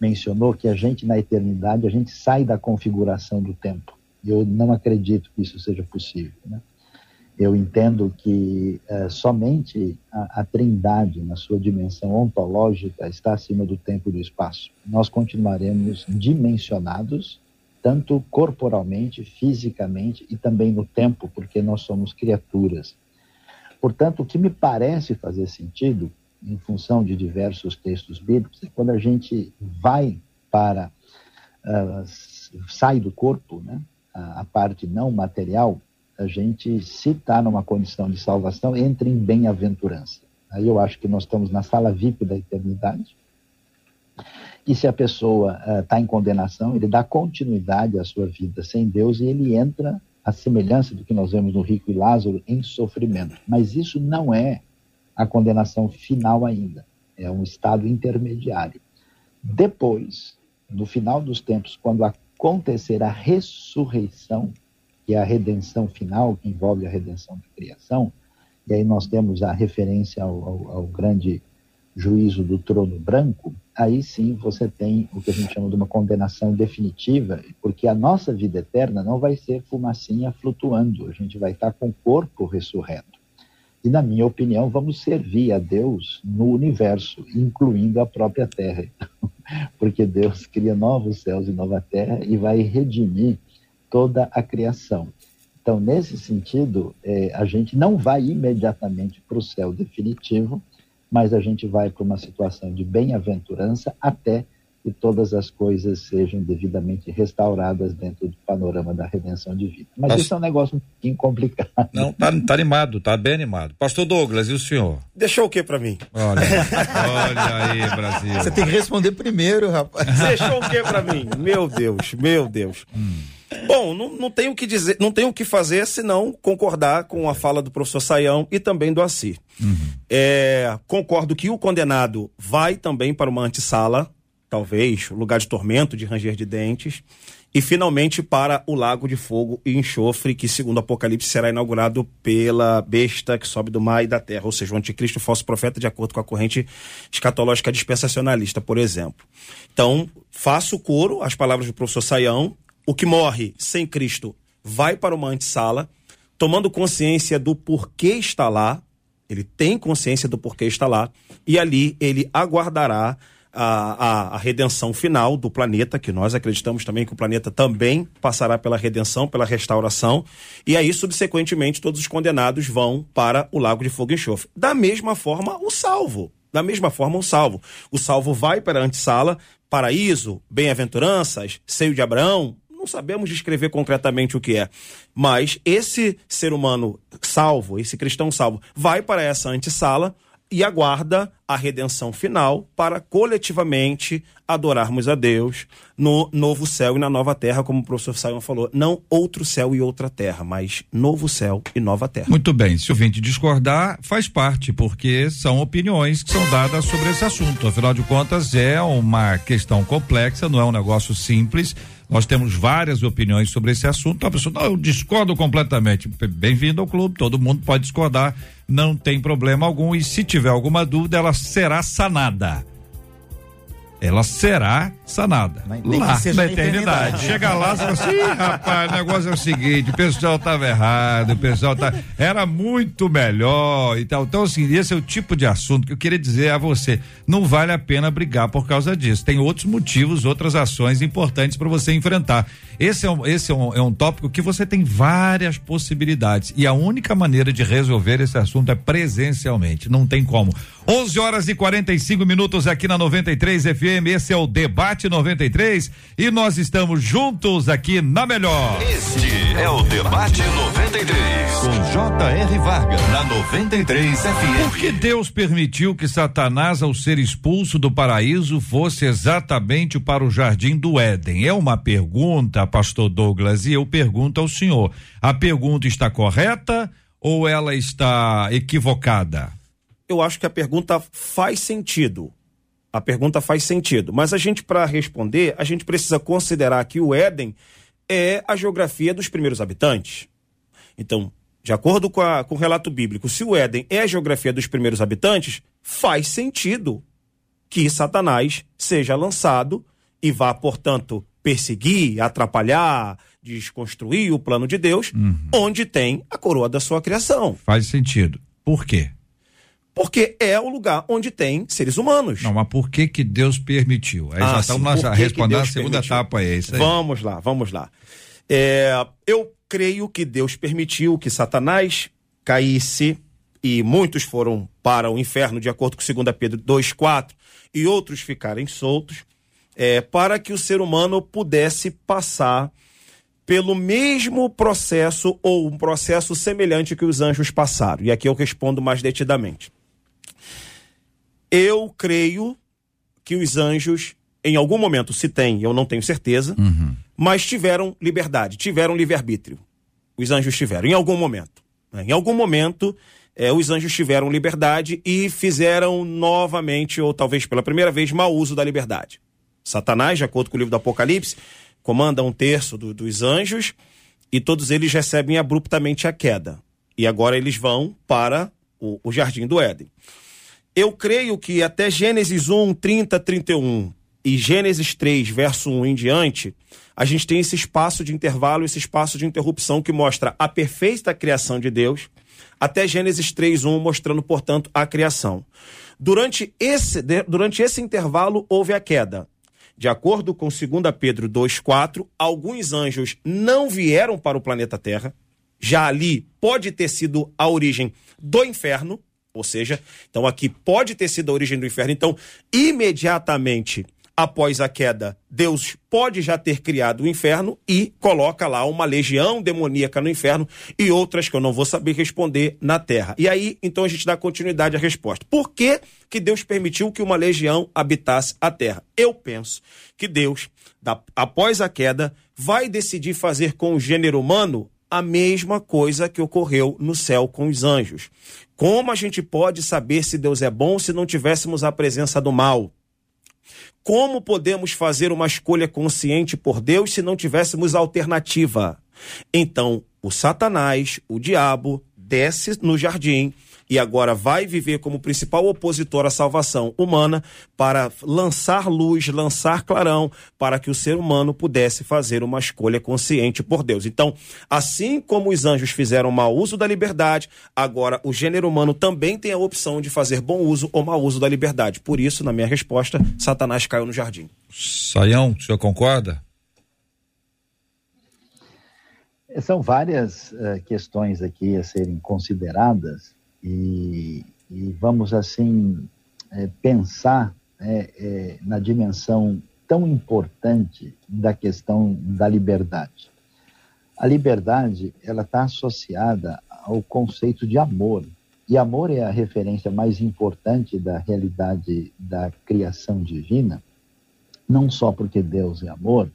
mencionou, que a gente na eternidade, a gente sai da configuração do tempo. Eu não acredito que isso seja possível. Né? Eu entendo que é, somente a, a trindade, na sua dimensão ontológica, está acima do tempo e do espaço. Nós continuaremos dimensionados, tanto corporalmente, fisicamente e também no tempo, porque nós somos criaturas Portanto, o que me parece fazer sentido, em função de diversos textos bíblicos, é quando a gente vai para, uh, sai do corpo, né, a, a, parte não material, a gente, se está numa condição de salvação, entra em bem-aventurança. Aí eu acho que nós estamos na sala VIP da eternidade. E se a pessoa está uh, em condenação, ele dá continuidade à sua vida sem Deus e ele entra a semelhança do que nós vemos no rico e Lázaro em sofrimento. Mas isso não é a condenação final ainda. É um estado intermediário. Depois, no final dos tempos, quando acontecer a ressurreição, que é a redenção final, que envolve a redenção da criação, e aí nós temos a referência ao, ao, ao grande juízo do trono branco, aí sim você tem o que a gente chama de uma condenação definitiva, porque a nossa vida eterna não vai ser fumacinha flutuando, a gente vai estar com o corpo ressurreto. E, na minha opinião, vamos servir a Deus no universo, incluindo a própria terra. porque Deus cria novos céus e nova terra e vai redimir toda a criação. Então, nesse sentido, é, a gente não vai imediatamente para o céu definitivo, mas a gente vai para uma situação de bem-aventurança até que todas as coisas sejam devidamente restauradas dentro do panorama da redenção divina. Mas Pastor... isso é um negócio um pouquinho complicado. Não, tá, tá animado, tá bem animado. Pastor Douglas, e o senhor? Deixou o que para mim? Olha, olha aí, Brasil. Você tem que responder primeiro, rapaz. Deixou o que para mim? Meu Deus, meu Deus. Hum. Bom, não, não tenho o que dizer, não tenho o que fazer senão concordar com a fala do professor Saião e também do Assi. Uhum. É, concordo que o condenado vai também para uma antessala, talvez, lugar de tormento, de ranger de dentes, e finalmente para o lago de fogo e enxofre, que segundo o Apocalipse será inaugurado pela besta que sobe do mar e da terra, ou seja, o anticristo o falso profeta, de acordo com a corrente escatológica dispensacionalista, por exemplo. Então, faço coro às palavras do professor Saião, o que morre sem Cristo vai para uma antessala, tomando consciência do porquê está lá, ele tem consciência do porquê está lá, e ali ele aguardará a, a, a, redenção final do planeta, que nós acreditamos também que o planeta também passará pela redenção, pela restauração, e aí, subsequentemente, todos os condenados vão para o lago de fogo e enxofre. Da mesma forma, o salvo. Da mesma forma, o salvo. O salvo vai para a antessala, paraíso, bem-aventuranças, seio de Abraão, não sabemos descrever concretamente o que é. Mas esse ser humano salvo, esse cristão salvo, vai para essa antessala e aguarda a redenção final para coletivamente adorarmos a Deus no novo céu e na nova terra, como o professor Simon falou. Não outro céu e outra terra, mas novo céu e nova terra. Muito bem. Se o vinte discordar, faz parte, porque são opiniões que são dadas sobre esse assunto. Afinal de contas, é uma questão complexa, não é um negócio simples nós temos várias opiniões sobre esse assunto. A pessoa, não, eu discordo completamente. Bem-vindo ao clube, todo mundo pode discordar, não tem problema algum. E se tiver alguma dúvida, ela será sanada. Ela será sanada. Lá, na eternidade. eternidade. Chega lá e fala assim, "Ih, rapaz, o negócio é o seguinte, o pessoal tava errado, o pessoal tá, era muito melhor e tal. Então, assim, esse é o tipo de assunto que eu queria dizer a você, não vale a pena brigar por causa disso. Tem outros motivos, outras ações importantes para você enfrentar. Esse é um, esse é um, é um tópico que você tem várias possibilidades e a única maneira de resolver esse assunto é presencialmente, não tem como. 11 horas e 45 minutos aqui na 93 FM. Esse é o Debate 93 e nós estamos juntos aqui na melhor. Este é o Debate 93, com J.R. Vargas, na 93 FM. Por que Deus permitiu que Satanás, ao ser expulso do paraíso, fosse exatamente para o jardim do Éden? É uma pergunta, pastor Douglas, e eu pergunto ao senhor: a pergunta está correta ou ela está equivocada? Eu acho que a pergunta faz sentido. A pergunta faz sentido. Mas a gente, para responder, a gente precisa considerar que o Éden é a geografia dos primeiros habitantes. Então, de acordo com, a- com o relato bíblico, se o Éden é a geografia dos primeiros habitantes, faz sentido que Satanás seja lançado e vá, portanto, perseguir, atrapalhar, desconstruir o plano de Deus, onde tem a coroa da sua criação. Faz sentido. Por quê? Porque é o lugar onde tem seres humanos. Não, mas por que que Deus permitiu? Aí já Ah, estamos sim, respondendo a segunda permitiu? etapa é isso aí. Vamos lá, vamos lá. É, eu creio que Deus permitiu que Satanás caísse e muitos foram para o inferno, de acordo com 2 Pedro 2,4, e outros ficarem soltos, é, para que o ser humano pudesse passar pelo mesmo processo ou um processo semelhante que os anjos passaram. E aqui eu respondo mais detidamente. Eu creio que os anjos, em algum momento, se tem, eu não tenho certeza, mas tiveram liberdade, tiveram livre-arbítrio. Os anjos tiveram, em algum momento. né? Em algum momento, eh, os anjos tiveram liberdade e fizeram novamente, ou talvez pela primeira vez, mau uso da liberdade. Satanás, de acordo com o livro do Apocalipse, comanda um terço do- dos anjos e todos eles recebem abruptamente a queda. E agora eles vão para o, o jardim do Éden. Eu creio que até Gênesis 1, 30, 31 e Gênesis 3, verso 1 em diante, a gente tem esse espaço de intervalo, esse espaço de interrupção que mostra a perfeita criação de Deus, até Gênesis 3, 1, mostrando, portanto, a criação. Durante esse, durante esse intervalo, houve a queda. De acordo com 2 Pedro 2,4, alguns anjos não vieram para o planeta Terra. Já ali pode ter sido a origem do inferno, ou seja, então aqui pode ter sido a origem do inferno. Então, imediatamente após a queda, Deus pode já ter criado o inferno e coloca lá uma legião demoníaca no inferno e outras que eu não vou saber responder na terra. E aí, então a gente dá continuidade à resposta. Por que, que Deus permitiu que uma legião habitasse a terra? Eu penso que Deus, após a queda, vai decidir fazer com o gênero humano a mesma coisa que ocorreu no céu com os anjos. Como a gente pode saber se Deus é bom se não tivéssemos a presença do mal? Como podemos fazer uma escolha consciente por Deus se não tivéssemos alternativa? Então, o Satanás, o diabo, desce no jardim e agora vai viver como principal opositor à salvação humana para lançar luz, lançar clarão, para que o ser humano pudesse fazer uma escolha consciente por Deus. Então, assim como os anjos fizeram mau uso da liberdade, agora o gênero humano também tem a opção de fazer bom uso ou mau uso da liberdade. Por isso, na minha resposta, Satanás caiu no jardim. Saião, o senhor concorda? São várias eh, questões aqui a serem consideradas e, e vamos assim eh, pensar né, eh, na dimensão tão importante da questão da liberdade. A liberdade ela está associada ao conceito de amor e amor é a referência mais importante da realidade da criação divina, não só porque Deus é amor,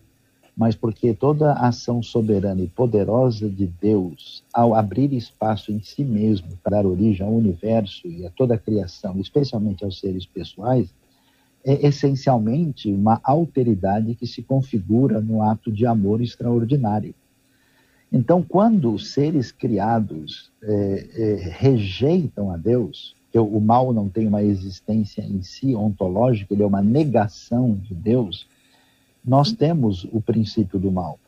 mas porque toda ação soberana e poderosa de Deus, ao abrir espaço em si mesmo para dar origem ao universo e a toda a criação, especialmente aos seres pessoais, é essencialmente uma alteridade que se configura no ato de amor extraordinário. Então, quando os seres criados é, é, rejeitam a Deus, que o mal não tem uma existência em si ontológica, ele é uma negação de Deus, nós temos o princípio do mal.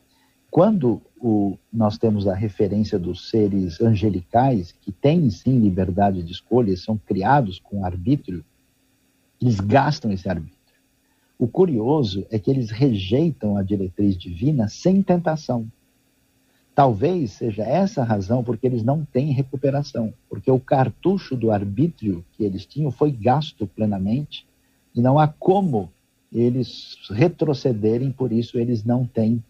Quando o, nós temos a referência dos seres angelicais, que têm sim liberdade de escolha, são criados com arbítrio, eles gastam esse arbítrio. O curioso é que eles rejeitam a diretriz divina sem tentação. Talvez seja essa a razão porque eles não têm recuperação, porque o cartucho do arbítrio que eles tinham foi gasto plenamente e não há como eles retrocederem, por isso eles não têm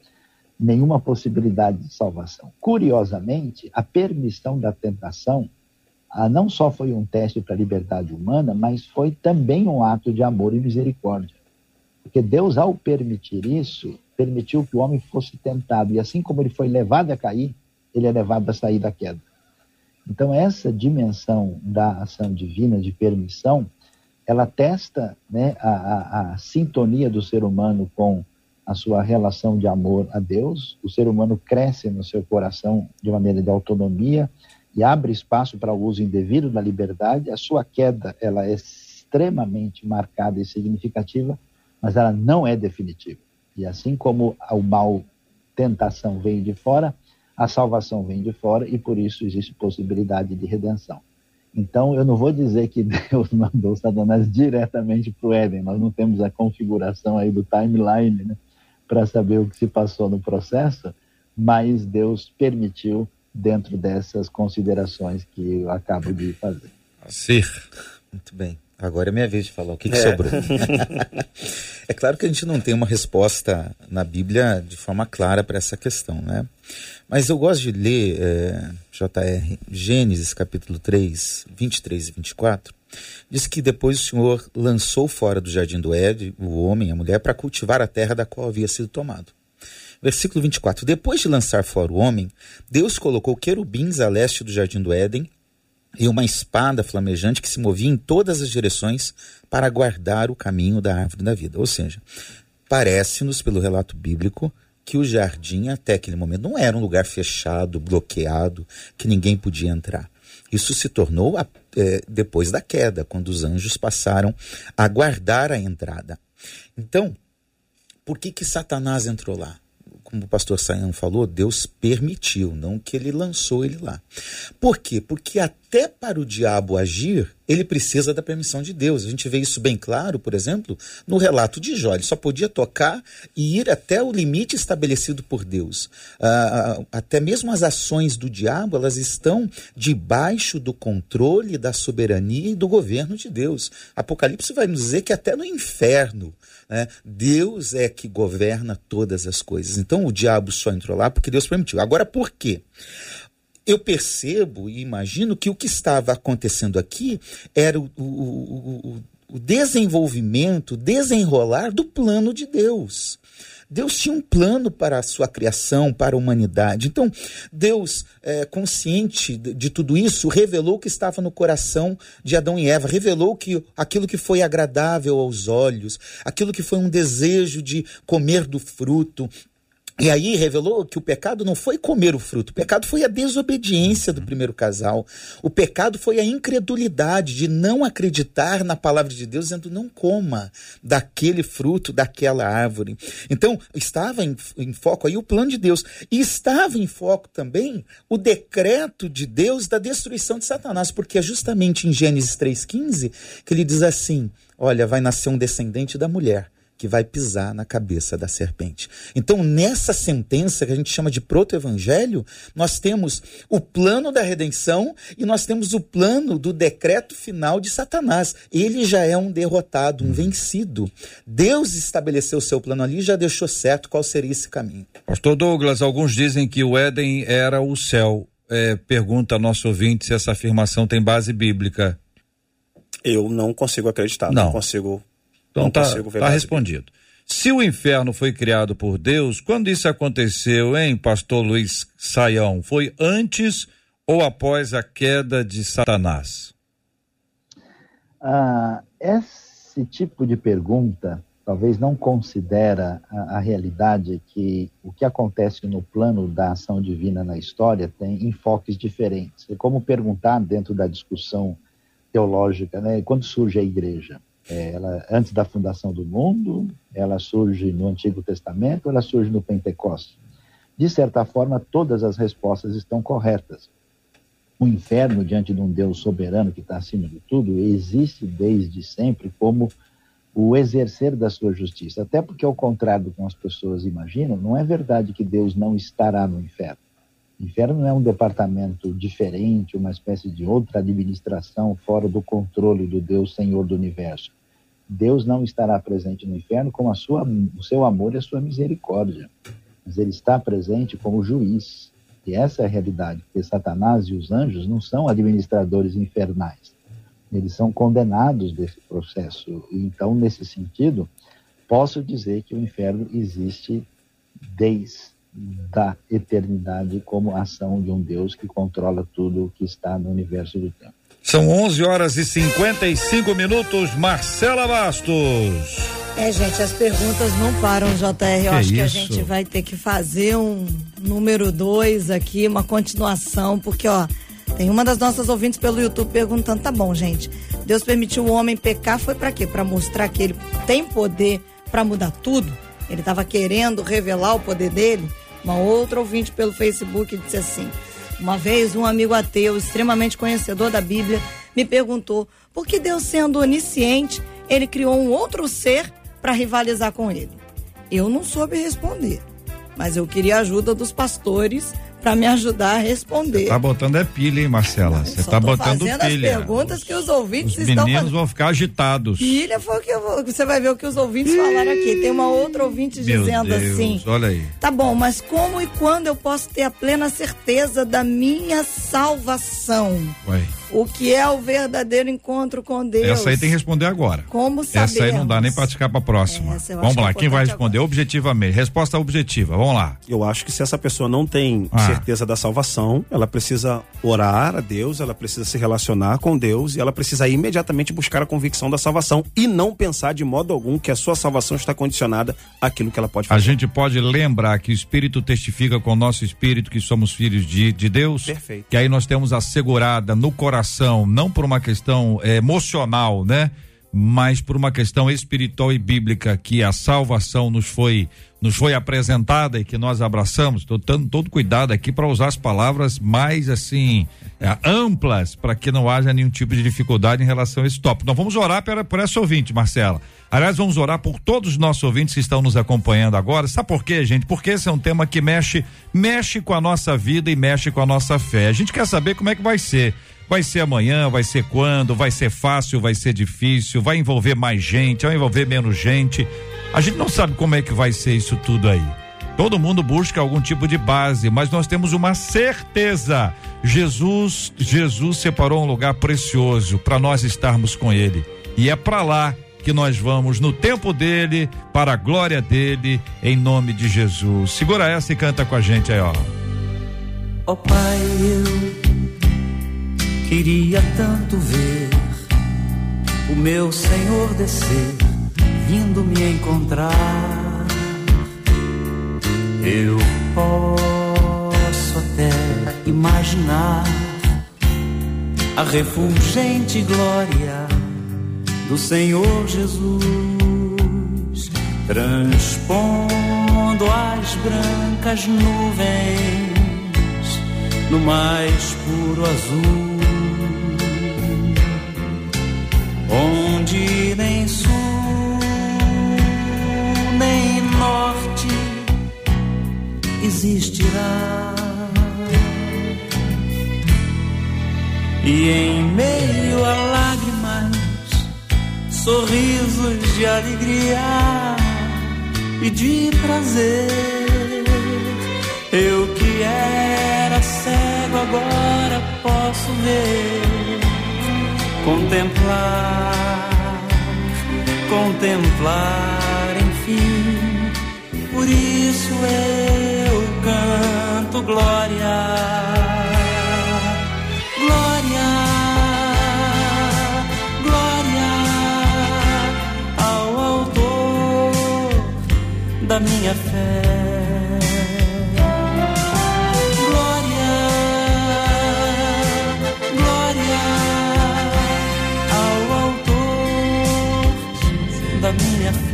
nenhuma possibilidade de salvação. Curiosamente, a permissão da tentação ah, não só foi um teste para a liberdade humana, mas foi também um ato de amor e misericórdia. Porque Deus, ao permitir isso, permitiu que o homem fosse tentado. E assim como ele foi levado a cair, ele é levado a sair da queda. Então, essa dimensão da ação divina de permissão, ela testa né, a, a, a sintonia do ser humano com a sua relação de amor a Deus. O ser humano cresce no seu coração de maneira de autonomia e abre espaço para o uso indevido da liberdade. A sua queda ela é extremamente marcada e significativa, mas ela não é definitiva. E assim como o mal, tentação vem de fora, a salvação vem de fora e por isso existe possibilidade de redenção. Então, eu não vou dizer que Deus mandou Satanás diretamente para o Éden, nós não temos a configuração aí do timeline né, para saber o que se passou no processo, mas Deus permitiu dentro dessas considerações que eu acabo de fazer. Sim. Muito bem. Agora é minha vez de falar o que, que é. sobrou. é claro que a gente não tem uma resposta na Bíblia de forma clara para essa questão, né? Mas eu gosto de ler, é, JR, Gênesis capítulo 3, 23 e 24. Diz que depois o Senhor lançou fora do jardim do Éden o homem e a mulher para cultivar a terra da qual havia sido tomado. Versículo 24. Depois de lançar fora o homem, Deus colocou querubins a leste do jardim do Éden e uma espada flamejante que se movia em todas as direções para guardar o caminho da árvore da vida. Ou seja, parece-nos, pelo relato bíblico, que o jardim, até aquele momento, não era um lugar fechado, bloqueado, que ninguém podia entrar. Isso se tornou é, depois da queda, quando os anjos passaram a guardar a entrada. Então, por que que Satanás entrou lá? como o pastor Sayão falou, Deus permitiu, não que ele lançou ele lá. Por quê? Porque até para o diabo agir, ele precisa da permissão de Deus. A gente vê isso bem claro, por exemplo, no relato de Jó. Ele só podia tocar e ir até o limite estabelecido por Deus. Ah, ah até mesmo as ações do diabo, elas estão debaixo do controle, da soberania e do governo de Deus. Apocalipse vai nos dizer que até no inferno né? Deus é que governa todas as coisas. Então o diabo só entrou lá porque Deus permitiu. Agora, por quê? Eu percebo e imagino que o que estava acontecendo aqui era o, o, o, o desenvolvimento, desenrolar do plano de Deus. Deus tinha um plano para a sua criação, para a humanidade. Então, Deus, é, consciente de, de tudo isso, revelou o que estava no coração de Adão e Eva, revelou que aquilo que foi agradável aos olhos, aquilo que foi um desejo de comer do fruto, e aí revelou que o pecado não foi comer o fruto, o pecado foi a desobediência do primeiro casal. O pecado foi a incredulidade de não acreditar na palavra de Deus, dizendo não coma daquele fruto, daquela árvore. Então, estava em, em foco aí o plano de Deus. E estava em foco também o decreto de Deus da destruição de Satanás, porque é justamente em Gênesis 3,15 que ele diz assim: olha, vai nascer um descendente da mulher que vai pisar na cabeça da serpente. Então, nessa sentença que a gente chama de proto-evangelho, nós temos o plano da redenção e nós temos o plano do decreto final de Satanás. Ele já é um derrotado, um vencido. Deus estabeleceu o seu plano ali e já deixou certo qual seria esse caminho. Pastor Douglas, alguns dizem que o Éden era o céu. É, pergunta a nosso ouvinte se essa afirmação tem base bíblica. Eu não consigo acreditar, não, não consigo então tá, tá respondido. Se o inferno foi criado por Deus, quando isso aconteceu, hein, pastor Luiz Saião? Foi antes ou após a queda de Satanás? Ah, esse tipo de pergunta talvez não considera a, a, realidade que o que acontece no plano da ação divina na história tem enfoques diferentes. É como perguntar dentro da discussão teológica, né? Quando surge a igreja? Ela, antes da fundação do mundo, ela surge no Antigo Testamento, ela surge no Pentecostes. De certa forma, todas as respostas estão corretas. O inferno, diante de um Deus soberano que está acima de tudo, existe desde sempre como o exercer da sua justiça. Até porque, ao contrário do que as pessoas imaginam, não é verdade que Deus não estará no inferno. Inferno não é um departamento diferente, uma espécie de outra administração fora do controle do Deus Senhor do universo. Deus não estará presente no inferno com a sua, o seu amor e a sua misericórdia, mas ele está presente como juiz. E essa é a realidade, porque Satanás e os anjos não são administradores infernais. Eles são condenados desse processo. Então, nesse sentido, posso dizer que o inferno existe desde da eternidade como ação de um Deus que controla tudo o que está no universo do tempo. São 11 horas e 55 minutos. Marcela Bastos. É, gente, as perguntas não param, JR. Eu que acho isso? que a gente vai ter que fazer um número dois aqui, uma continuação, porque, ó, tem uma das nossas ouvintes pelo YouTube perguntando: tá bom, gente, Deus permitiu o homem pecar, foi para quê? Para mostrar que ele tem poder para mudar tudo? Ele estava querendo revelar o poder dele? Uma outra ouvinte pelo Facebook disse assim: Uma vez um amigo ateu, extremamente conhecedor da Bíblia, me perguntou por que Deus, sendo onisciente, ele criou um outro ser para rivalizar com ele. Eu não soube responder, mas eu queria a ajuda dos pastores para me ajudar a responder. Você tá botando é pilha, hein, Marcela? Você tá botando pilha. as perguntas que os ouvintes os estão meninos vão ficar agitados. Pilha foi o que eu vou, você vai ver o que os ouvintes Ih, falaram aqui. Tem uma outra ouvinte dizendo Deus, assim: Olha aí. Tá bom, mas como e quando eu posso ter a plena certeza da minha salvação? Ué. O que é o verdadeiro encontro com Deus? Essa aí tem que responder agora. Como saber? Essa aí não dá nem para ficar para próxima. Vamos lá, quem vai responder agora. objetivamente? Resposta objetiva, vamos lá. Eu acho que se essa pessoa não tem ah. Certeza da salvação, ela precisa orar a Deus, ela precisa se relacionar com Deus e ela precisa imediatamente buscar a convicção da salvação e não pensar de modo algum que a sua salvação está condicionada àquilo que ela pode fazer. A gente pode lembrar que o Espírito testifica com o nosso espírito que somos filhos de, de Deus. Perfeito. Que aí nós temos assegurada no coração não por uma questão é, emocional, né? Mas por uma questão espiritual e bíblica que a salvação nos foi nos foi apresentada e que nós abraçamos. Estou dando todo cuidado aqui para usar as palavras mais assim é, amplas para que não haja nenhum tipo de dificuldade em relação a esse tópico. Nós vamos orar por, por essa ouvinte, Marcela. Aliás, vamos orar por todos os nossos ouvintes que estão nos acompanhando agora. Sabe por quê, gente? Porque esse é um tema que mexe, mexe com a nossa vida e mexe com a nossa fé. A gente quer saber como é que vai ser. Vai ser amanhã, vai ser quando, vai ser fácil, vai ser difícil, vai envolver mais gente, vai envolver menos gente. A gente não sabe como é que vai ser isso tudo aí. Todo mundo busca algum tipo de base, mas nós temos uma certeza. Jesus, Jesus separou um lugar precioso para nós estarmos com ele. E é para lá que nós vamos no tempo dele, para a glória dele, em nome de Jesus. Segura essa e canta com a gente aí, ó. Ó oh, Pai, eu Queria tanto ver o meu Senhor descer, vindo me encontrar. Eu posso até imaginar a refulgente glória do Senhor Jesus, transpondo as brancas nuvens no mais puro azul onde nem sul nem norte existirá. E em meio a lágrimas, sorrisos de alegria e de prazer, eu que era cego agora posso ver contemplar, contemplar, enfim. Por isso eu canto glória, glória, glória ao autor da minha fé.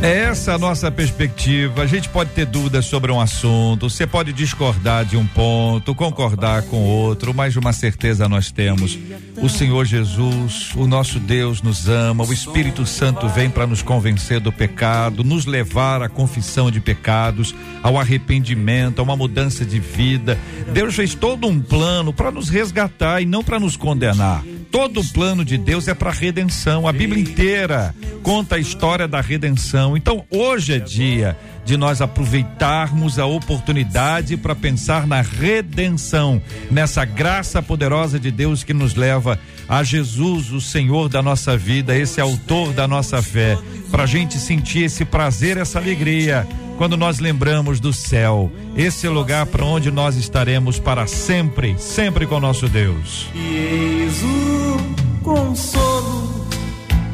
Fé. É essa a nossa perspectiva. A gente pode ter dúvidas sobre um assunto, você pode discordar de um ponto, concordar com outro, mas uma certeza nós temos: o Senhor Jesus, o nosso Deus nos ama, o Espírito Santo vem para nos convencer do pecado, nos levar à confissão de pecados, ao arrependimento, a uma mudança de vida. Deus fez todo um plano para nos resgatar e não para nos condenar. Todo o plano de Deus é para redenção. A Bíblia inteira conta a história da redenção. Então, hoje é dia de nós aproveitarmos a oportunidade para pensar na redenção, nessa graça poderosa de Deus que nos leva a Jesus, o Senhor da nossa vida, esse autor da nossa fé, para a gente sentir esse prazer, essa alegria quando nós lembramos do céu, esse lugar para onde nós estaremos para sempre, sempre com nosso Deus. E eis o consolo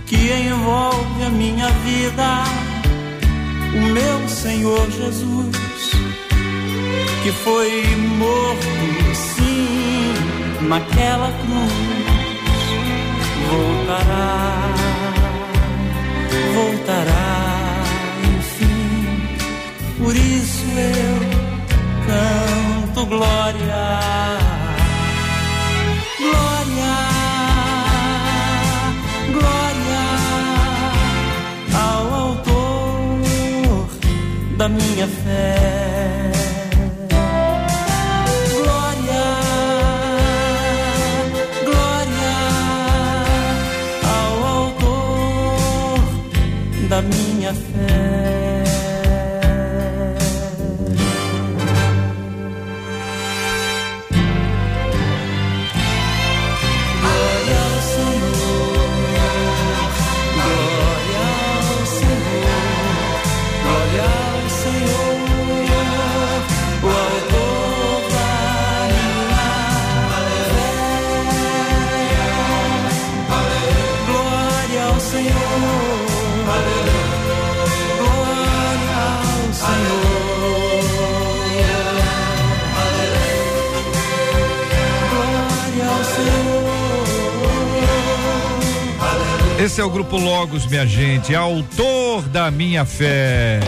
que envolve a minha vida, o meu Senhor Jesus, que foi morto, sim, naquela cruz, voltará, voltará, por isso eu canto glória. Glória, glória ao autor da minha fé. Esse é o grupo Logos, minha gente, autor da minha fé.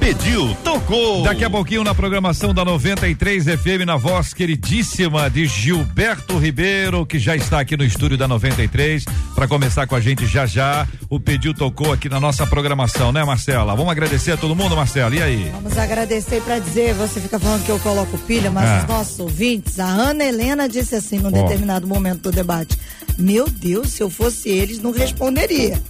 Pediu, tocou. Daqui a pouquinho na programação da 93 FM, na voz queridíssima de Gilberto Ribeiro, que já está aqui no estúdio da 93, para começar com a gente já já. O pediu tocou aqui na nossa programação, né, Marcela? Vamos agradecer a todo mundo, Marcela. E aí? Vamos agradecer para dizer, você fica falando que eu coloco pilha, mas Ah. os nossos ouvintes, a Ana Helena disse assim num determinado momento do debate: Meu Deus, se eu fosse eles, não responderia.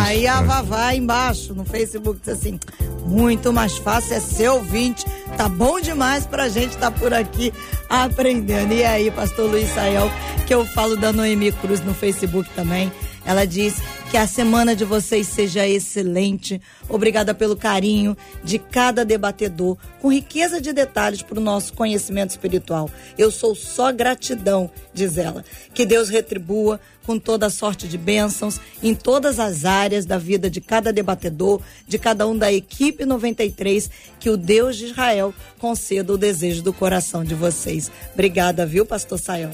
Aí a. Vavá embaixo no Facebook disse assim: muito mais fácil é ser ouvinte. Tá bom demais pra gente estar por aqui aprendendo. E aí, pastor Luiz Sael, que eu falo da Noemi Cruz no Facebook também. Ela diz que a semana de vocês seja excelente. Obrigada pelo carinho de cada debatedor, com riqueza de detalhes para o nosso conhecimento espiritual. Eu sou só gratidão, diz ela. Que Deus retribua com toda a sorte de bênçãos em todas as áreas da vida de cada debatedor, de cada um da equipe 93, que o Deus de Israel conceda o desejo do coração de vocês. Obrigada, viu, pastor Sayão?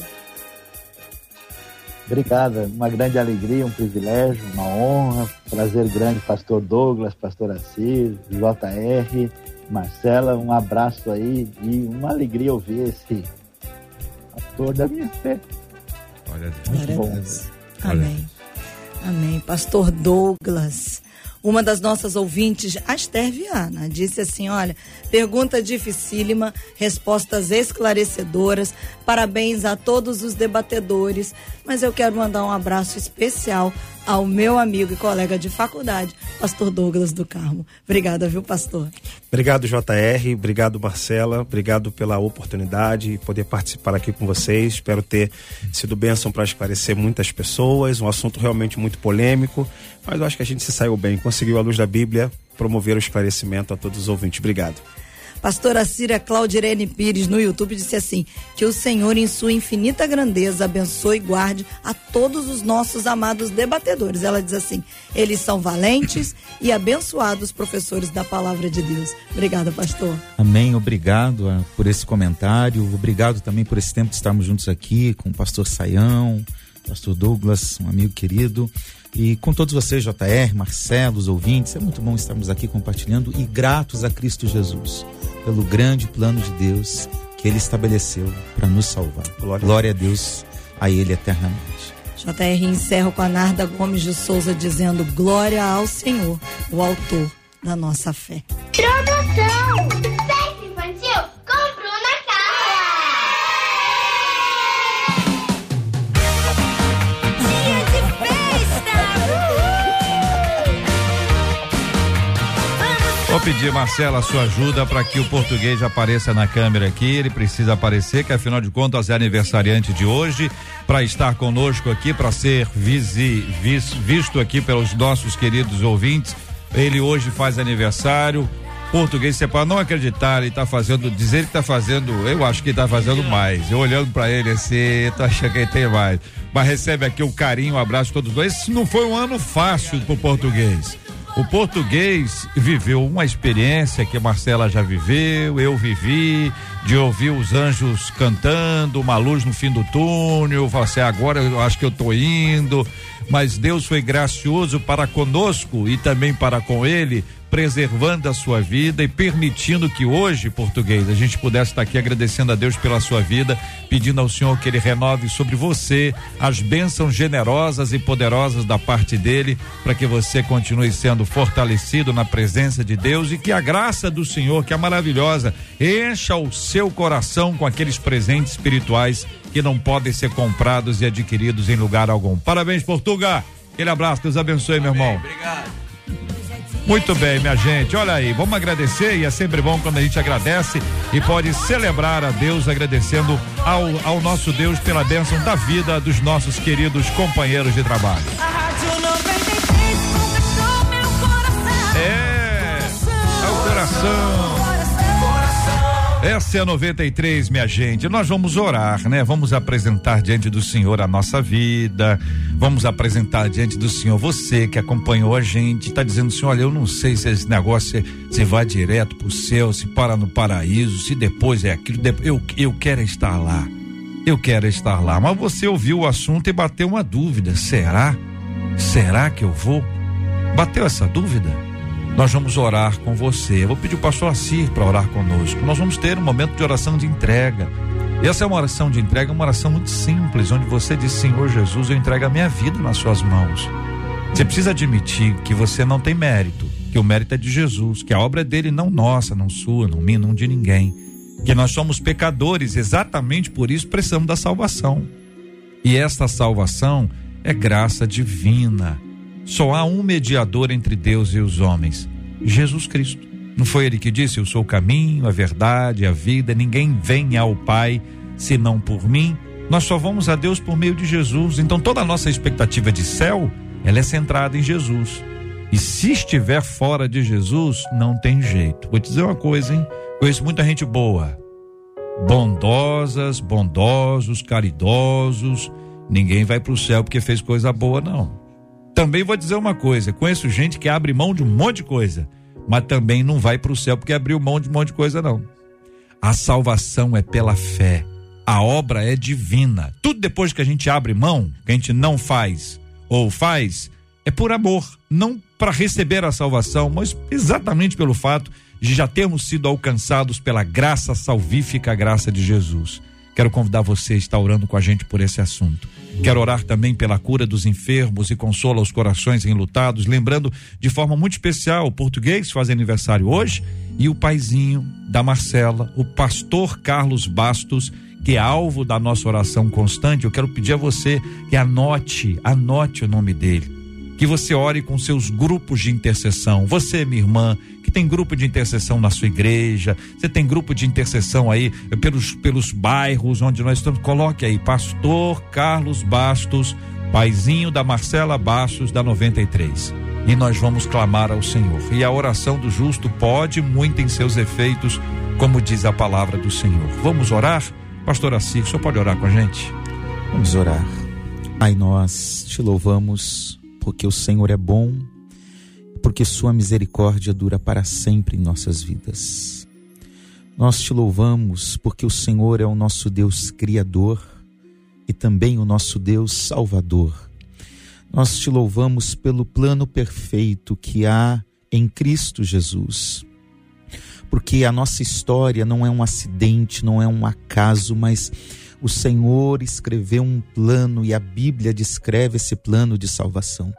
Obrigada, uma grande alegria, um privilégio, uma honra, prazer grande, pastor Douglas, pastor Assis, JR, Marcela, um abraço aí e uma alegria ouvir esse ator da minha fé. Olha, Glória a bom. Deus. Amém. Amém. Pastor Douglas, uma das nossas ouvintes, Aster Viana, disse assim: olha, pergunta dificílima, respostas esclarecedoras, parabéns a todos os debatedores, mas eu quero mandar um abraço especial ao meu amigo e colega de faculdade, Pastor Douglas do Carmo. Obrigada, viu, pastor? Obrigado, JR. Obrigado, Marcela. Obrigado pela oportunidade de poder participar aqui com vocês. Espero ter sido bênção para esclarecer muitas pessoas. Um assunto realmente muito polêmico, mas eu acho que a gente se saiu bem. Conseguiu, à luz da Bíblia, promover o esclarecimento a todos os ouvintes. Obrigado. Pastora Cira Claudirene Pires no YouTube disse assim: que o Senhor, em sua infinita grandeza, abençoe e guarde a todos os nossos amados debatedores. Ela diz assim: eles são valentes e abençoados professores da palavra de Deus. Obrigada, pastor. Amém, obrigado ah, por esse comentário, obrigado também por esse tempo de estarmos juntos aqui com o pastor Saião, pastor Douglas, um amigo querido. E com todos vocês, JR, Marcelo, os ouvintes, é muito bom estarmos aqui compartilhando e gratos a Cristo Jesus pelo grande plano de Deus que ele estabeleceu para nos salvar. Glória, Glória a Deus, a ele eternamente. JR encerra com a Narda Gomes de Souza dizendo glória ao Senhor, o autor da nossa fé. Produção! Vou pedir, Marcela, a sua ajuda para que o português apareça na câmera aqui. Ele precisa aparecer, que afinal de contas é aniversariante de hoje, para estar conosco aqui, para ser visi, vis, visto aqui pelos nossos queridos ouvintes. Ele hoje faz aniversário. Português, você pode não acreditar, ele está fazendo, dizer que está fazendo, eu acho que está fazendo mais. Eu olhando para ele assim, tô achando que ele tem mais. Mas recebe aqui o carinho, o abraço de todos dois. Esse não foi um ano fácil pro português. O português viveu uma experiência que Marcela já viveu, eu vivi, de ouvir os anjos cantando, uma luz no fim do túnel, falar assim, agora eu acho que eu tô indo, mas Deus foi gracioso para conosco e também para com ele, preservando a sua vida e permitindo que hoje, português, a gente pudesse estar aqui agradecendo a Deus pela sua vida, pedindo ao Senhor que ele renove sobre você as bênçãos generosas e poderosas da parte dele, para que você continue sendo fortalecido na presença de Deus e que a graça do Senhor, que é maravilhosa, encha o seu coração com aqueles presentes espirituais que não podem ser comprados e adquiridos em lugar algum. Parabéns, Portuga! Aquele abraço, Deus abençoe, meu irmão. Obrigado. Muito bem, minha gente. Olha aí, vamos agradecer e é sempre bom quando a gente agradece e pode celebrar a Deus agradecendo ao, ao nosso Deus pela bênção da vida dos nossos queridos companheiros de trabalho. A Rádio 93 conquistou meu coração. É, é o coração. Essa é a 93, minha gente. Nós vamos orar, né? Vamos apresentar diante do Senhor a nossa vida. Vamos apresentar diante do Senhor você que acompanhou a gente. Está dizendo, Senhor, olha, eu não sei se esse negócio se vai direto para o céu, se para no paraíso, se depois é aquilo. Eu, eu quero estar lá. Eu quero estar lá. Mas você ouviu o assunto e bateu uma dúvida. Será? Será que eu vou? Bateu essa dúvida? Nós vamos orar com você. Eu vou pedir o pastor Assir para orar conosco. Nós vamos ter um momento de oração de entrega. E essa é uma oração de entrega, uma oração muito simples, onde você diz: Senhor Jesus, eu entrego a minha vida nas suas mãos. Você precisa admitir que você não tem mérito, que o mérito é de Jesus, que a obra é dele, não nossa, não sua, não minha, não de ninguém. Que nós somos pecadores, exatamente por isso precisamos da salvação. E esta salvação é graça divina. Só há um mediador entre Deus e os homens, Jesus Cristo. Não foi ele que disse: Eu sou o caminho, a verdade, a vida, ninguém vem ao Pai senão por mim. Nós só vamos a Deus por meio de Jesus. Então toda a nossa expectativa de céu, ela é centrada em Jesus. E se estiver fora de Jesus, não tem jeito. Vou te dizer uma coisa, hein? Conheço muita gente boa, bondosas, bondosos, caridosos. Ninguém vai para o céu porque fez coisa boa, não. Também vou dizer uma coisa: conheço gente que abre mão de um monte de coisa, mas também não vai para o céu porque abriu mão de um monte de coisa, não. A salvação é pela fé. A obra é divina. Tudo depois que a gente abre mão, que a gente não faz ou faz, é por amor, não para receber a salvação, mas exatamente pelo fato de já termos sido alcançados pela graça salvífica, a graça de Jesus. Quero convidar você a estar orando com a gente por esse assunto. Quero orar também pela cura dos enfermos e consola os corações enlutados, lembrando de forma muito especial o português faz aniversário hoje e o paizinho da Marcela, o pastor Carlos Bastos, que é alvo da nossa oração constante. Eu quero pedir a você que anote, anote o nome dele que você ore com seus grupos de intercessão. Você, minha irmã, que tem grupo de intercessão na sua igreja, você tem grupo de intercessão aí pelos, pelos bairros onde nós estamos, coloque aí, Pastor Carlos Bastos, paizinho da Marcela Bastos, da 93. E nós vamos clamar ao Senhor. E a oração do justo pode muito em seus efeitos, como diz a palavra do Senhor. Vamos orar? Pastor Assis, o senhor pode orar com a gente? Vamos orar. Pai, nós te louvamos porque o Senhor é bom, porque Sua misericórdia dura para sempre em nossas vidas. Nós te louvamos porque o Senhor é o nosso Deus Criador e também o nosso Deus Salvador. Nós te louvamos pelo plano perfeito que há em Cristo Jesus. Porque a nossa história não é um acidente, não é um acaso, mas o Senhor escreveu um plano e a Bíblia descreve esse plano de salvação.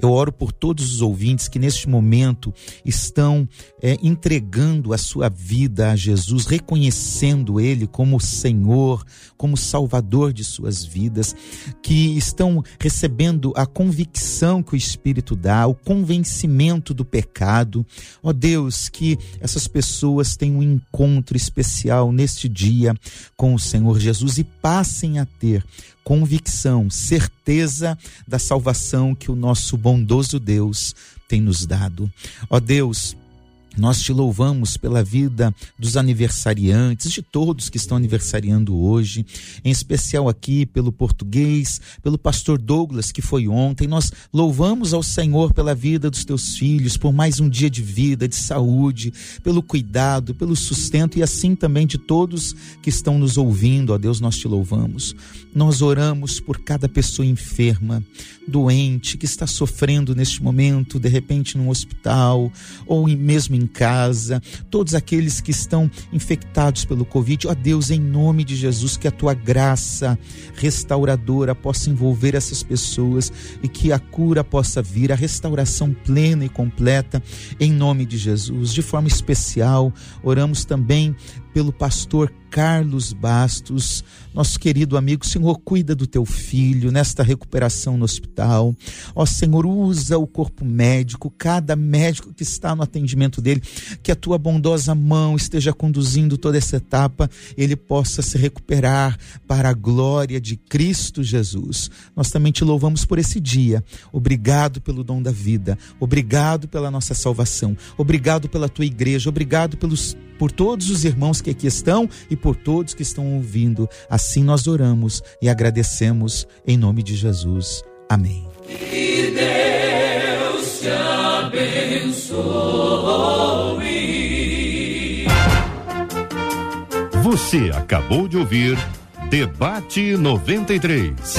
Eu oro por todos os ouvintes que neste momento estão é, entregando a sua vida a Jesus, reconhecendo Ele como Senhor, como Salvador de suas vidas, que estão recebendo a convicção que o Espírito dá, o convencimento do pecado. Ó Deus, que essas pessoas tenham um encontro especial neste dia com o Senhor Jesus e passem a ter convicção, certeza da salvação que o nosso bondoso Deus tem nos dado. Ó Deus, nós te louvamos pela vida dos aniversariantes, de todos que estão aniversariando hoje, em especial aqui pelo português, pelo pastor Douglas, que foi ontem. Nós louvamos ao Senhor pela vida dos teus filhos, por mais um dia de vida, de saúde, pelo cuidado, pelo sustento e assim também de todos que estão nos ouvindo. Ó Deus, nós te louvamos. Nós oramos por cada pessoa enferma, doente, que está sofrendo neste momento, de repente num hospital ou mesmo em casa, todos aqueles que estão infectados pelo Covid. Ó Deus, em nome de Jesus, que a tua graça restauradora possa envolver essas pessoas e que a cura possa vir, a restauração plena e completa, em nome de Jesus. De forma especial, oramos também pelo pastor Carlos Bastos, nosso querido amigo. Senhor, cuida do teu filho nesta recuperação no hospital. Ó Senhor, usa o corpo médico, cada médico que está no atendimento dele, que a tua bondosa mão esteja conduzindo toda essa etapa, ele possa se recuperar para a glória de Cristo Jesus. Nós também te louvamos por esse dia. Obrigado pelo dom da vida. Obrigado pela nossa salvação. Obrigado pela tua igreja. Obrigado pelos por todos os irmãos que aqui estão e por todos que estão ouvindo. Assim nós oramos e agradecemos em nome de Jesus. Amém. Que Deus te abençoe. Você acabou de ouvir Debate 93.